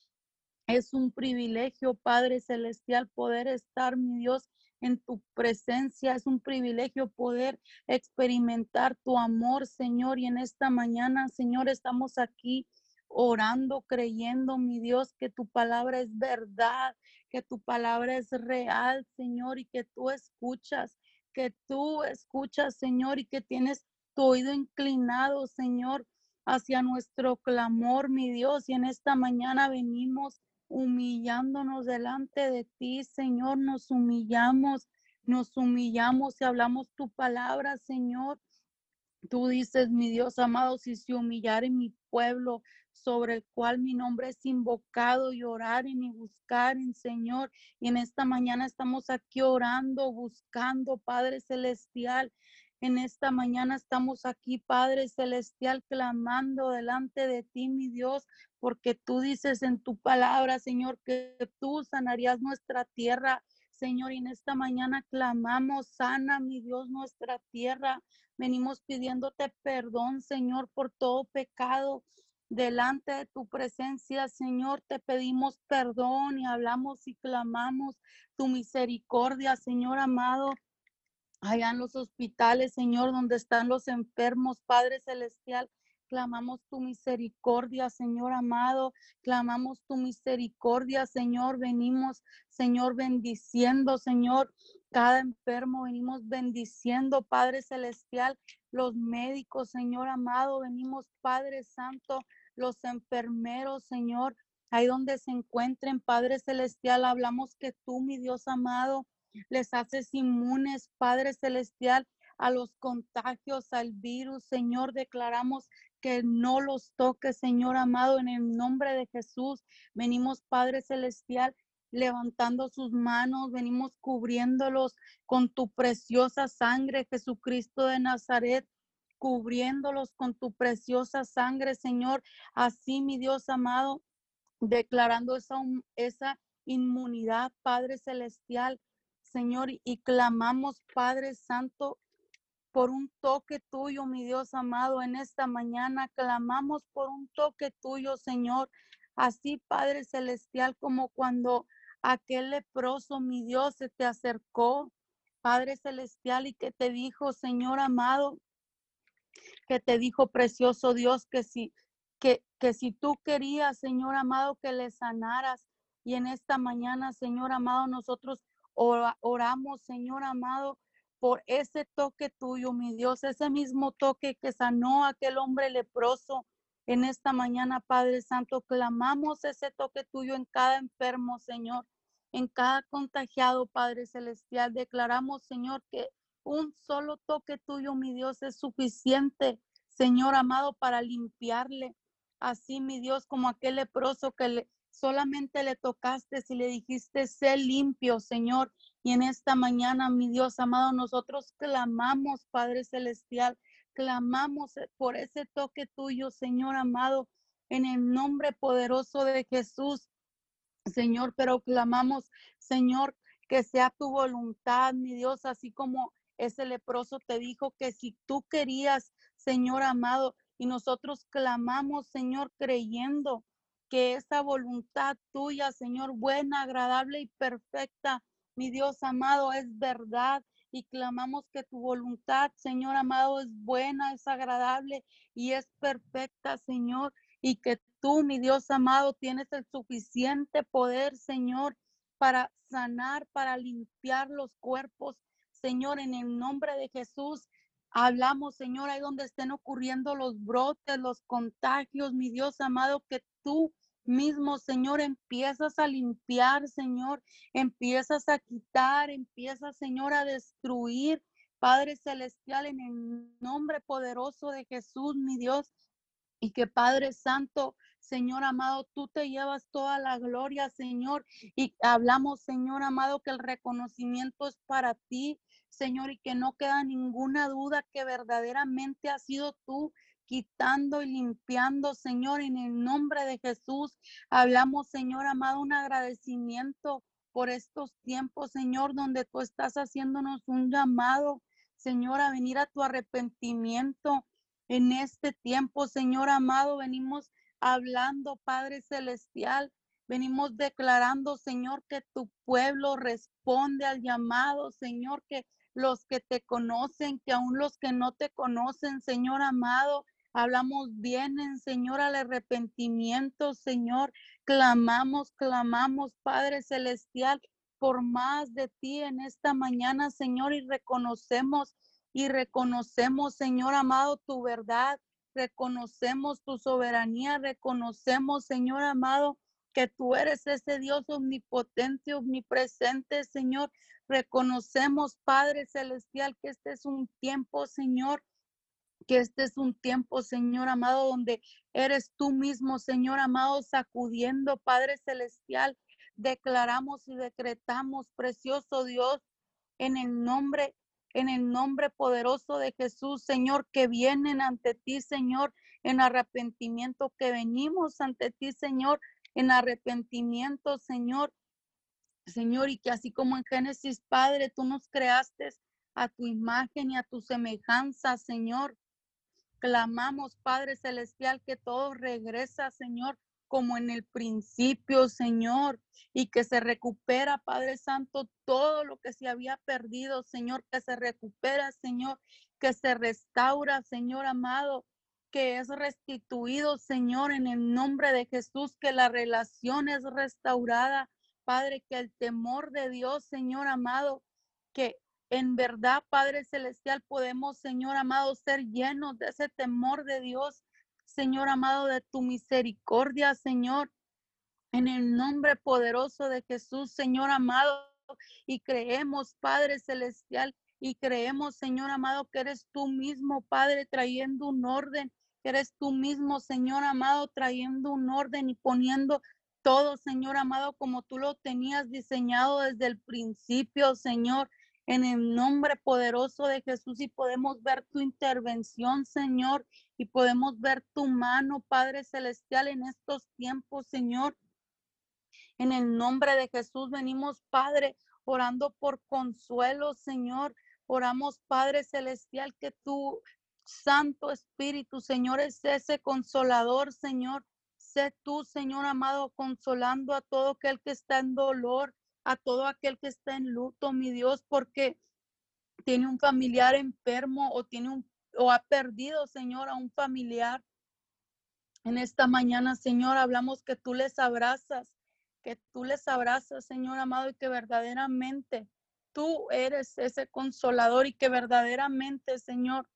Es un privilegio, Padre Celestial, poder estar, mi Dios, en tu presencia. Es un privilegio poder experimentar tu amor, Señor. Y en esta mañana, Señor, estamos aquí orando, creyendo, mi Dios, que tu palabra es verdad, que tu palabra es real, Señor, y que tú escuchas, que tú escuchas, Señor, y que tienes tu oído inclinado, Señor, hacia nuestro clamor, mi Dios. Y en esta mañana venimos humillándonos delante de ti, Señor, nos humillamos, nos humillamos y hablamos tu palabra, Señor. Tú dices, mi Dios amado, si se humillar en mi pueblo, sobre el cual mi nombre es invocado y orar y buscar en Señor. Y en esta mañana estamos aquí orando, buscando, Padre Celestial. En esta mañana estamos aquí, Padre Celestial, clamando delante de ti, mi Dios, porque tú dices en tu palabra, Señor, que tú sanarías nuestra tierra. Señor, y en esta mañana clamamos, sana, mi Dios, nuestra tierra. Venimos pidiéndote perdón, Señor, por todo pecado delante de tu presencia, Señor, te pedimos perdón y hablamos y clamamos tu misericordia, Señor amado. Allá en los hospitales, Señor, donde están los enfermos, Padre Celestial, clamamos tu misericordia, Señor amado, clamamos tu misericordia, Señor, venimos, Señor, bendiciendo, Señor, cada enfermo, venimos bendiciendo, Padre Celestial, los médicos, Señor amado, venimos, Padre Santo, los enfermeros, Señor, ahí donde se encuentren, Padre Celestial, hablamos que tú, mi Dios amado, les haces inmunes, Padre Celestial, a los contagios, al virus, Señor, declaramos que no los toque, Señor amado, en el nombre de Jesús. Venimos, Padre Celestial, levantando sus manos, venimos cubriéndolos con tu preciosa sangre, Jesucristo de Nazaret cubriéndolos con tu preciosa sangre, Señor. Así, mi Dios amado, declarando esa, esa inmunidad, Padre Celestial, Señor, y clamamos, Padre Santo, por un toque tuyo, mi Dios amado, en esta mañana. Clamamos por un toque tuyo, Señor. Así, Padre Celestial, como cuando aquel leproso, mi Dios, se te acercó, Padre Celestial, y que te dijo, Señor amado, que te dijo, precioso Dios, que si, que, que si tú querías, Señor amado, que le sanaras. Y en esta mañana, Señor amado, nosotros oramos, Señor amado, por ese toque tuyo, mi Dios, ese mismo toque que sanó a aquel hombre leproso. En esta mañana, Padre Santo, clamamos ese toque tuyo en cada enfermo, Señor, en cada contagiado, Padre Celestial. Declaramos, Señor, que un solo toque tuyo, mi Dios, es suficiente, Señor amado, para limpiarle. Así, mi Dios, como aquel leproso que solamente le tocaste y le dijiste, sé limpio, Señor. Y en esta mañana, mi Dios amado, nosotros clamamos, Padre Celestial, clamamos eh, por ese toque tuyo, Señor amado, en el nombre poderoso de Jesús, Señor, pero clamamos, Señor, que sea tu voluntad, mi Dios, así como ese leproso te dijo que si tú querías, Señor amado, y nosotros clamamos, Señor, creyendo que esa voluntad tuya, Señor, buena, agradable y perfecta, mi Dios amado, es verdad y clamamos que tu voluntad, Señor amado, es buena, es agradable y es perfecta, Señor, y que tú, mi Dios amado, tienes el suficiente poder, Señor, para sanar, para limpiar los cuerpos, Señor, en el nombre de Jesús. Hablamos, Señor, ahí donde estén ocurriendo los brotes, los contagios, mi Dios amado, que tú mismo, Señor, empiezas a limpiar, Señor, empiezas a quitar, empiezas, Señor, a destruir. Padre Celestial, en el nombre poderoso de Jesús, mi Dios, y que Padre Santo, Señor amado, tú te llevas toda la gloria, Señor, y hablamos, Señor amado, que el reconocimiento es para ti, Señor, y que no queda ninguna duda que verdaderamente ha sido tú quitando y limpiando, Señor, en el nombre de Jesús. Hablamos, Señor amado, un agradecimiento por estos tiempos, Señor, donde tú estás haciéndonos un llamado, Señor, a venir a tu arrepentimiento. En este tiempo, Señor amado, venimos hablando, Padre Celestial, venimos declarando, Señor, que tu pueblo responde al llamado, Señor, que los que te conocen, que aún los que no te conocen, Señor amado, Hablamos bien, Señor, al arrepentimiento, Señor. Clamamos, clamamos, Padre Celestial, por más de ti en esta mañana, Señor, y reconocemos y reconocemos, Señor amado, tu verdad. Reconocemos tu soberanía, reconocemos, Señor amado, que tú eres ese Dios omnipotente, omnipresente, Señor. Reconocemos, Padre Celestial, que este es un tiempo, Señor, que este es un tiempo, Señor amado, donde eres tú mismo, Señor amado, sacudiendo, Padre Celestial. Declaramos y decretamos, precioso Dios, en el nombre, en el nombre poderoso de Jesús, Señor, que vienen ante ti, Señor, en arrepentimiento, que venimos ante ti, Señor, en arrepentimiento, Señor. Señor, y que así como en Génesis, Padre, tú nos creaste a tu imagen y a tu semejanza, Señor. Clamamos, Padre Celestial, que todo regresa, Señor, como en el principio, Señor, y que se recupera, Padre Santo, todo lo que se había perdido, Señor, que se recupera, Señor, que se restaura, Señor amado, que es restituido, Señor, en el nombre de Jesús, que la relación es restaurada, Padre, que el temor de Dios, Señor amado, que en verdad, Padre Celestial, podemos, Señor amado, ser llenos de ese temor de Dios, Señor amado, de tu misericordia, Señor, en el nombre poderoso de Jesús, Señor amado. Y creemos, Padre Celestial, y creemos, Señor amado, que eres tú mismo, Padre, trayendo un orden, eres tú mismo, Señor amado, trayendo un orden y poniendo todo, Señor amado, como tú lo tenías diseñado desde el principio, Señor en el nombre poderoso de Jesús y podemos ver tu intervención, Señor, y podemos ver tu mano, Padre Celestial, en estos tiempos, Señor. En el nombre de Jesús venimos, Padre, orando por consuelo, Señor. Oramos, Padre Celestial, que tu Santo Espíritu, Señor, es ese consolador, Señor. Sé tú, Señor amado, consolando a todo aquel que está en dolor, a todo aquel que está en luto, mi Dios, porque tiene un familiar enfermo o tiene un o ha perdido, Señor, a un familiar. En esta mañana, Señor, hablamos que tú les abrazas, que tú les abrazas, Señor amado, y que verdaderamente tú eres ese consolador y que verdaderamente, Señor,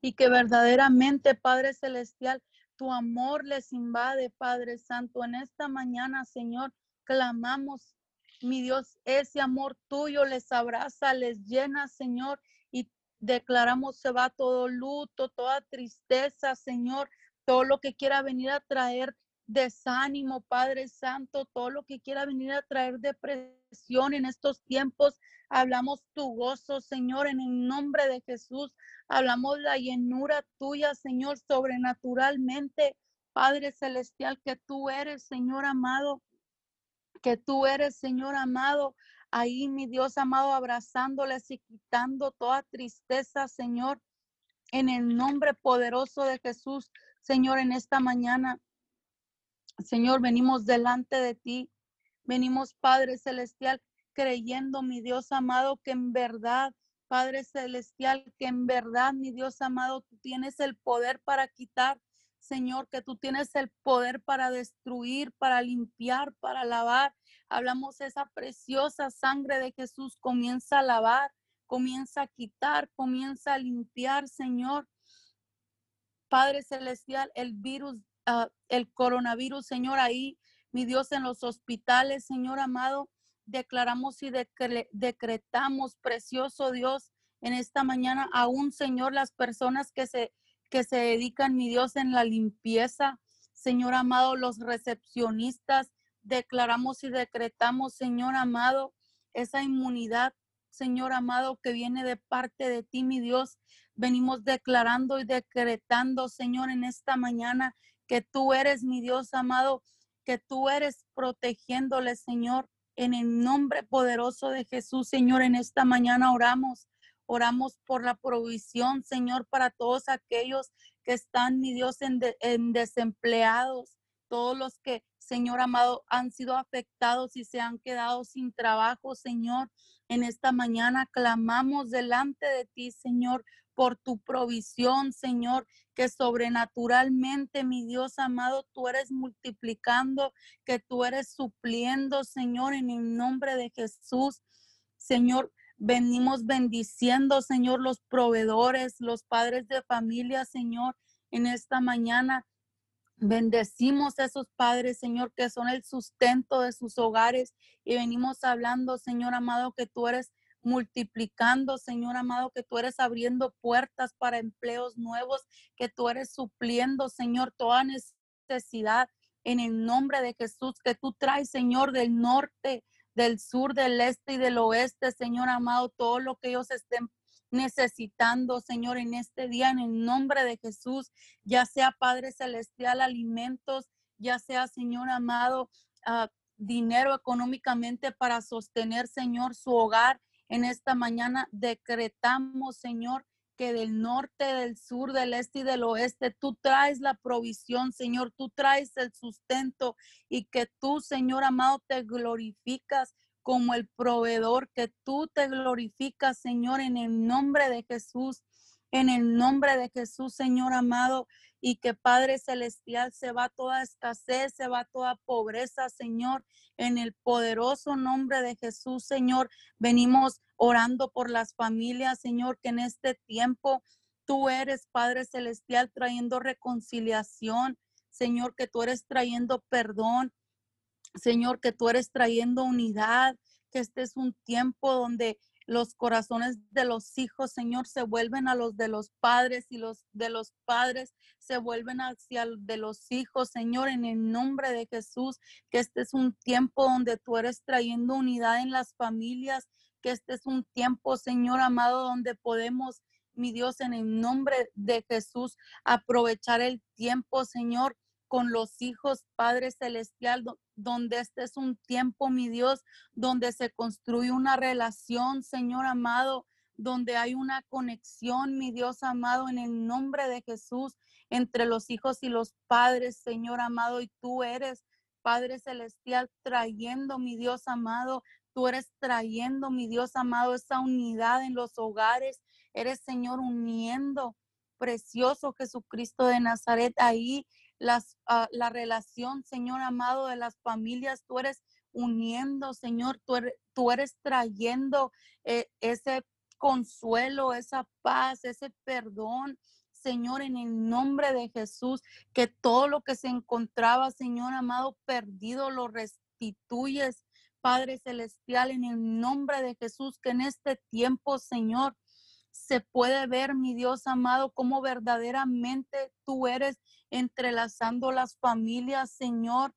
y que verdaderamente, Padre Celestial, tu amor les invade, Padre Santo. En esta mañana, Señor, clamamos, mi Dios, ese amor tuyo les abraza, les llena, Señor, y declaramos se va todo luto, toda tristeza, Señor, todo lo que quiera venir a traer desánimo, Padre Santo, todo lo que quiera venir a traer depresión en estos tiempos. Hablamos tu gozo, Señor, en el nombre de Jesús. Hablamos la llenura tuya, Señor, sobrenaturalmente. Padre Celestial, que tú eres, Señor amado, que tú eres, Señor amado, ahí, mi Dios amado, abrazándoles y quitando toda tristeza, Señor, en el nombre poderoso de Jesús, Señor, en esta mañana. Señor, venimos delante de ti. Venimos, Padre Celestial, creyendo, mi Dios amado, que en verdad, Padre Celestial, que en verdad, mi Dios amado, tú tienes el poder para quitar, Señor, que tú tienes el poder para destruir, para limpiar, para lavar. Hablamos esa preciosa sangre de Jesús, comienza a lavar, comienza a quitar, comienza a limpiar, Señor. Padre Celestial, el virus Ah, el coronavirus, Señor, ahí, mi Dios, en los hospitales, Señor amado, declaramos y decretamos, precioso Dios, en esta mañana, aún, Señor, las personas que se, que se dedican, mi Dios, en la limpieza, Señor amado, los recepcionistas, declaramos y decretamos, Señor amado, esa inmunidad, Señor amado, que viene de parte de ti, mi Dios. Venimos declarando y decretando, Señor, en esta mañana que tú eres mi Dios amado, que tú eres protegiéndole, Señor, en el nombre poderoso de Jesús, Señor, en esta mañana oramos. Oramos por la provisión, Señor, para todos aquellos que están, mi Dios, en, en desempleados, todos los que, Señor amado, han sido afectados y se han quedado sin trabajo, Señor. En esta mañana clamamos delante de ti, Señor, por tu provisión, Señor, que sobrenaturalmente, mi Dios amado, tú eres multiplicando, que tú eres supliendo, Señor, en el nombre de Jesús. Señor, venimos bendiciendo, Señor, los proveedores, los padres de familia, Señor, en esta mañana. Bendecimos a esos padres, Señor, que son el sustento de sus hogares. Y venimos hablando, Señor amado, que tú eres multiplicando, Señor amado, que tú eres abriendo puertas para empleos nuevos, que tú eres supliendo, Señor, toda necesidad en el nombre de Jesús, que tú traes, Señor, del norte, del sur, del este y del oeste, Señor amado, todo lo que ellos estén necesitando, Señor, en este día, en el nombre de Jesús, ya sea Padre Celestial, alimentos, ya sea, Señor amado, ah, dinero económicamente para sostener, Señor, su hogar en esta mañana decretamos, Señor, que del norte, del sur, del este y del oeste, tú traes la provisión, Señor, tú traes el sustento y que tú, Señor amado, te glorificas como el proveedor, que tú te glorificas, Señor, en el nombre de Jesús, en el nombre de Jesús, Señor amado, y que Padre Celestial se va toda escasez, se va toda pobreza, Señor, en el poderoso nombre de Jesús, Señor. Venimos orando por las familias, Señor, que en este tiempo tú eres, Padre Celestial, trayendo reconciliación, Señor, que tú eres trayendo perdón, Señor, que tú eres trayendo unidad, que este es un tiempo donde los corazones de los hijos, Señor, se vuelven a los de los padres y los de los padres se vuelven hacia de los hijos, Señor, en el nombre de Jesús, que este es un tiempo donde tú eres trayendo unidad en las familias, que este es un tiempo, Señor amado, donde podemos, mi Dios, en el nombre de Jesús, aprovechar el tiempo, Señor, con los hijos, Padre Celestial, donde este es un tiempo, mi Dios, donde se construye una relación, Señor amado, donde hay una conexión, mi Dios amado, en el nombre de Jesús, entre los hijos y los padres, Señor amado, y tú eres, Padre Celestial, trayendo, mi Dios amado, tú eres trayendo, mi Dios amado, esa unidad en los hogares, eres, Señor, uniendo, precioso Jesucristo de Nazaret, ahí las, ah, la relación, Señor amado, de las familias. Tú eres uniendo, Señor, tú eres, trayendo eh, ese consuelo, esa paz, ese perdón. Señor, en el nombre de Jesús, que todo lo que se encontraba, Señor amado, perdido, lo restituyes, Padre Celestial, en el nombre de Jesús, que en este tiempo, Señor, se puede ver, mi Dios amado, cómo verdaderamente tú eres entrelazando las familias, Señor,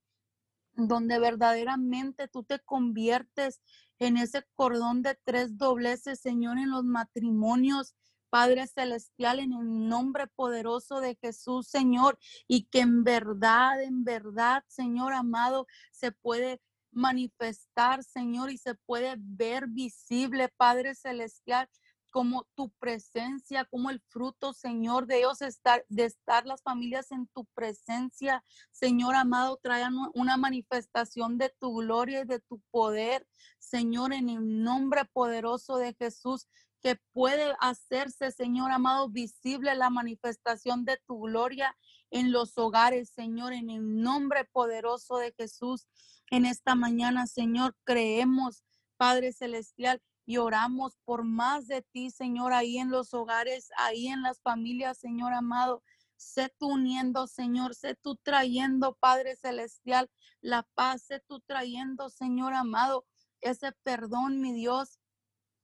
donde verdaderamente tú te conviertes en ese cordón de tres dobleces, Señor, en los matrimonios. Padre Celestial, en el nombre poderoso de Jesús, Señor, y que en verdad, en verdad, Señor amado, se puede manifestar, Señor, y se puede ver visible, Padre Celestial, como tu presencia, como el fruto, Señor, de Dios, estar, de estar las familias en tu presencia, Señor amado, traigan una manifestación de tu gloria y de tu poder, Señor, en el nombre poderoso de Jesús, que puede hacerse, Señor amado, visible la manifestación de tu gloria en los hogares, Señor, en el nombre poderoso de Jesús. En esta mañana, Señor, creemos, Padre Celestial, y oramos por más de ti, Señor, ahí en los hogares, ahí en las familias, Señor amado. Sé tú uniendo, Señor, sé tú trayendo, Padre Celestial, la paz, sé tú trayendo, Señor amado, ese perdón, mi Dios.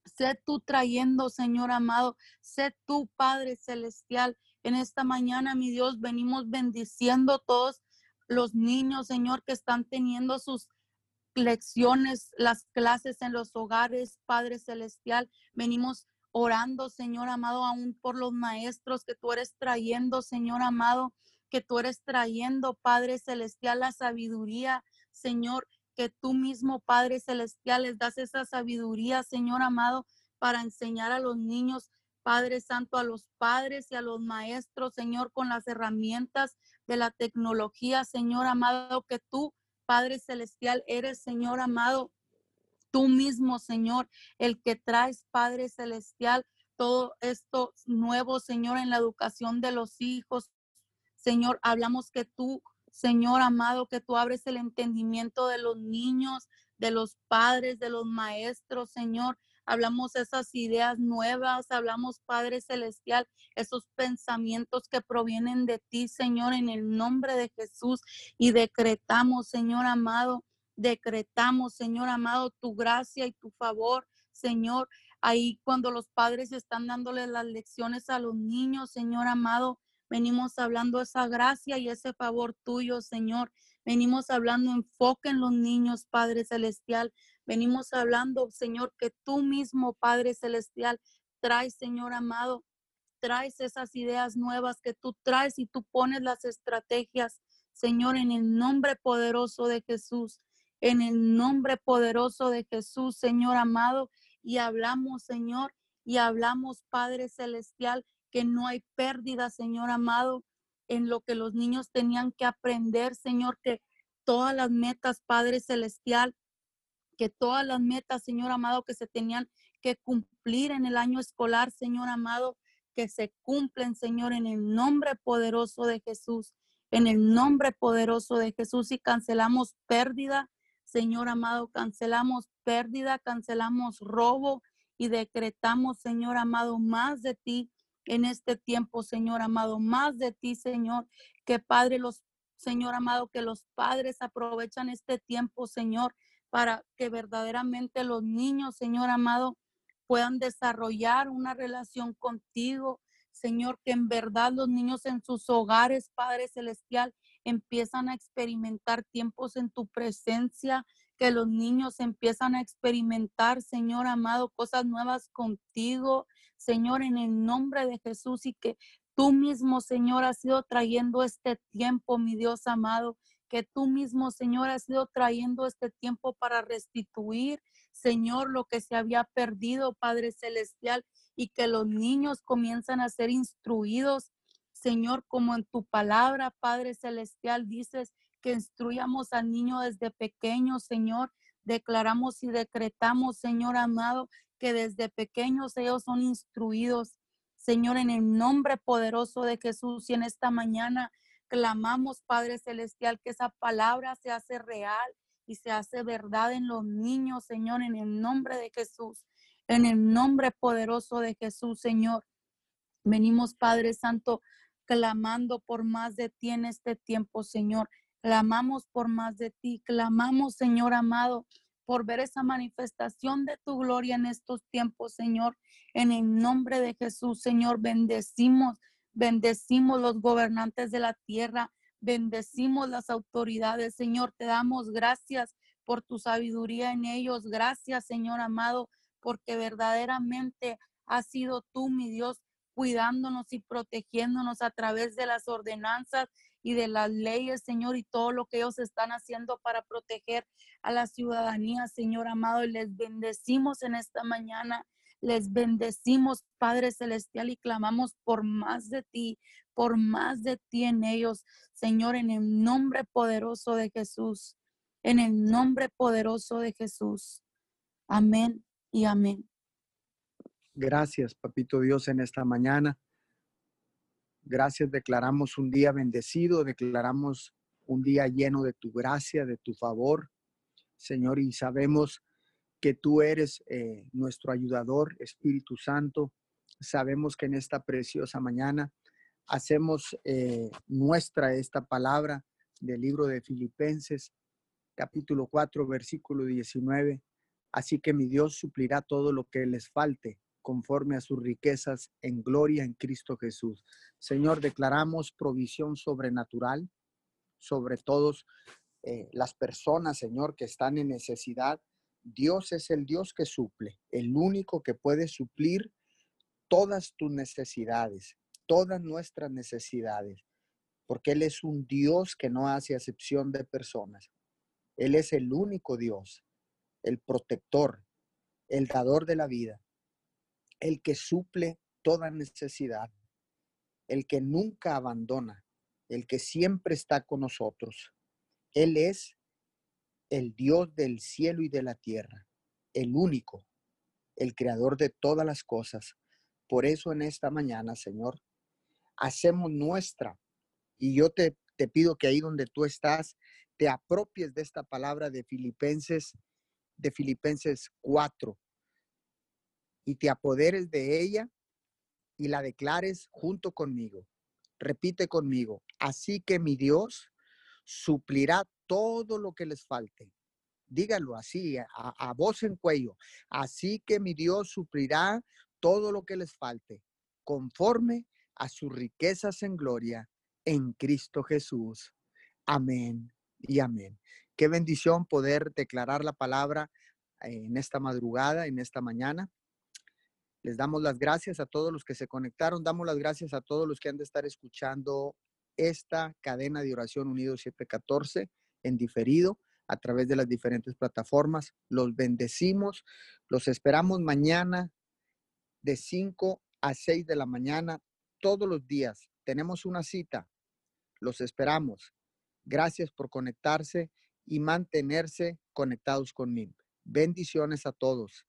Sé tú trayendo, Señor amado, sé tú, Padre Celestial. En esta mañana, mi Dios, venimos bendiciendo todos los niños, Señor, que están teniendo sus lecciones, las clases en los hogares, Padre Celestial. Venimos orando, Señor amado, aún por los maestros que tú eres trayendo, Señor amado, que tú eres trayendo, Padre Celestial, la sabiduría, Señor, que tú mismo, Padre Celestial, les das esa sabiduría, Señor amado, para enseñar a los niños, Padre Santo, a los padres y a los maestros, Señor, con las herramientas de la tecnología, Señor amado, que tú Padre Celestial, eres, Señor amado, tú mismo, Señor, el que traes, Padre Celestial, todo esto nuevo, Señor, en la educación de los hijos. Señor, hablamos que tú, Señor amado, que tú abres el entendimiento de los niños, de los padres, de los maestros, Señor, hablamos esas ideas nuevas, hablamos, Padre Celestial, esos pensamientos que provienen de ti, Señor, en el nombre de Jesús. Y decretamos, Señor amado, decretamos, Señor amado, tu gracia y tu favor, Señor. Ahí cuando los padres están dándole las lecciones a los niños, Señor amado, venimos hablando esa gracia y ese favor tuyo, Señor. Venimos hablando enfoque en los niños, Padre Celestial. Venimos hablando, Señor, que tú mismo, Padre Celestial, traes, Señor amado, traes esas ideas nuevas que tú traes y tú pones las estrategias, Señor, en el nombre poderoso de Jesús, en el nombre poderoso de Jesús, Señor amado, y hablamos, Señor, y hablamos, Padre Celestial, que no hay pérdida, Señor amado, en lo que los niños tenían que aprender, Señor, que todas las metas, Padre Celestial, que todas las metas, Señor amado, que se tenían que cumplir en el año escolar, Señor amado, que se cumplen, Señor, en el nombre poderoso de Jesús, en el nombre poderoso de Jesús y cancelamos pérdida, Señor amado, cancelamos pérdida, cancelamos robo y decretamos, Señor amado, más de ti en este tiempo, Señor amado, más de ti, Señor, que Padre, los, Señor amado, que los padres aprovechan este tiempo, Señor, para que verdaderamente los niños, Señor amado, puedan desarrollar una relación contigo. Señor, que en verdad los niños en sus hogares, Padre Celestial, empiezan a experimentar tiempos en tu presencia, que los niños empiezan a experimentar, Señor amado, cosas nuevas contigo, Señor, en el nombre de Jesús y que tú mismo, Señor, has ido trayendo este tiempo, mi Dios amado, que tú mismo, Señor, has ido trayendo este tiempo para restituir, Señor, lo que se había perdido, Padre Celestial, y que los niños comienzan a ser instruidos, Señor, como en tu palabra, Padre Celestial, dices que instruyamos al niño desde pequeño, Señor. Declaramos y decretamos, Señor amado, que desde pequeños ellos son instruidos. Señor, en el nombre poderoso de Jesús y en esta mañana clamamos, Padre Celestial, que esa palabra se hace real, y se hace verdad en los niños, Señor, en el nombre de Jesús, en el nombre poderoso de Jesús, Señor. Venimos, Padre Santo, clamando por más de ti en este tiempo, Señor. Clamamos por más de ti, clamamos, Señor amado, por ver esa manifestación de tu gloria en estos tiempos, Señor. En el nombre de Jesús, Señor, bendecimos, bendecimos los gobernantes de la tierra, bendecimos las autoridades, Señor. Te damos gracias por tu sabiduría en ellos. Gracias, Señor amado, porque verdaderamente has sido tú, mi Dios, cuidándonos y protegiéndonos a través de las ordenanzas y de las leyes, Señor, y todo lo que ellos están haciendo para proteger a la ciudadanía, Señor amado. Y les bendecimos en esta mañana. Les bendecimos, Padre Celestial, y clamamos por más de ti, por más de ti en ellos, Señor, en el nombre poderoso de Jesús. En el nombre poderoso de Jesús. Amén y amén. Gracias, Papito Dios, en esta mañana. Gracias, declaramos un día bendecido, declaramos un día lleno de tu gracia, de tu favor, Señor, y sabemos que tú eres eh, nuestro ayudador, Espíritu Santo. Sabemos que en esta preciosa mañana hacemos eh, nuestra esta palabra del libro de Filipenses, capítulo 4, versículo 19. Así que mi Dios suplirá todo lo que les falte conforme a sus riquezas en gloria en Cristo Jesús. Señor, declaramos provisión sobrenatural sobre todos eh, las personas, Señor, que están en necesidad. Dios es el Dios que suple, el único que puede suplir todas tus necesidades, todas nuestras necesidades, porque Él es un Dios que no hace acepción de personas. Él es el único Dios, el protector, el dador de la vida el que suple toda necesidad, el que nunca abandona, el que siempre está con nosotros. Él es el Dios del cielo y de la tierra, el único, el creador de todas las cosas. Por eso en esta mañana, Señor, hacemos nuestra, y yo te, te pido que ahí donde tú estás, te apropies de esta palabra de Filipenses, de Filipenses 4, y te apoderes de ella y la declares junto conmigo. Repite conmigo, así que mi Dios suplirá todo lo que les falte. Dígalo así, a, voz en cuello. Así que mi Dios suplirá todo lo que les falte, conforme a sus riquezas en gloria en Cristo Jesús. Amén y amén. Qué bendición poder declarar la palabra en esta madrugada, en esta mañana. Les damos las gracias a todos los que se conectaron, damos las gracias a todos los que han de estar escuchando esta cadena de oración Unido 714 en diferido a través de las diferentes plataformas. Los bendecimos, los esperamos mañana de 5 a 6 de la mañana todos los días. Tenemos una cita, los esperamos. Gracias por conectarse y mantenerse conectados conmigo. Bendiciones a todos.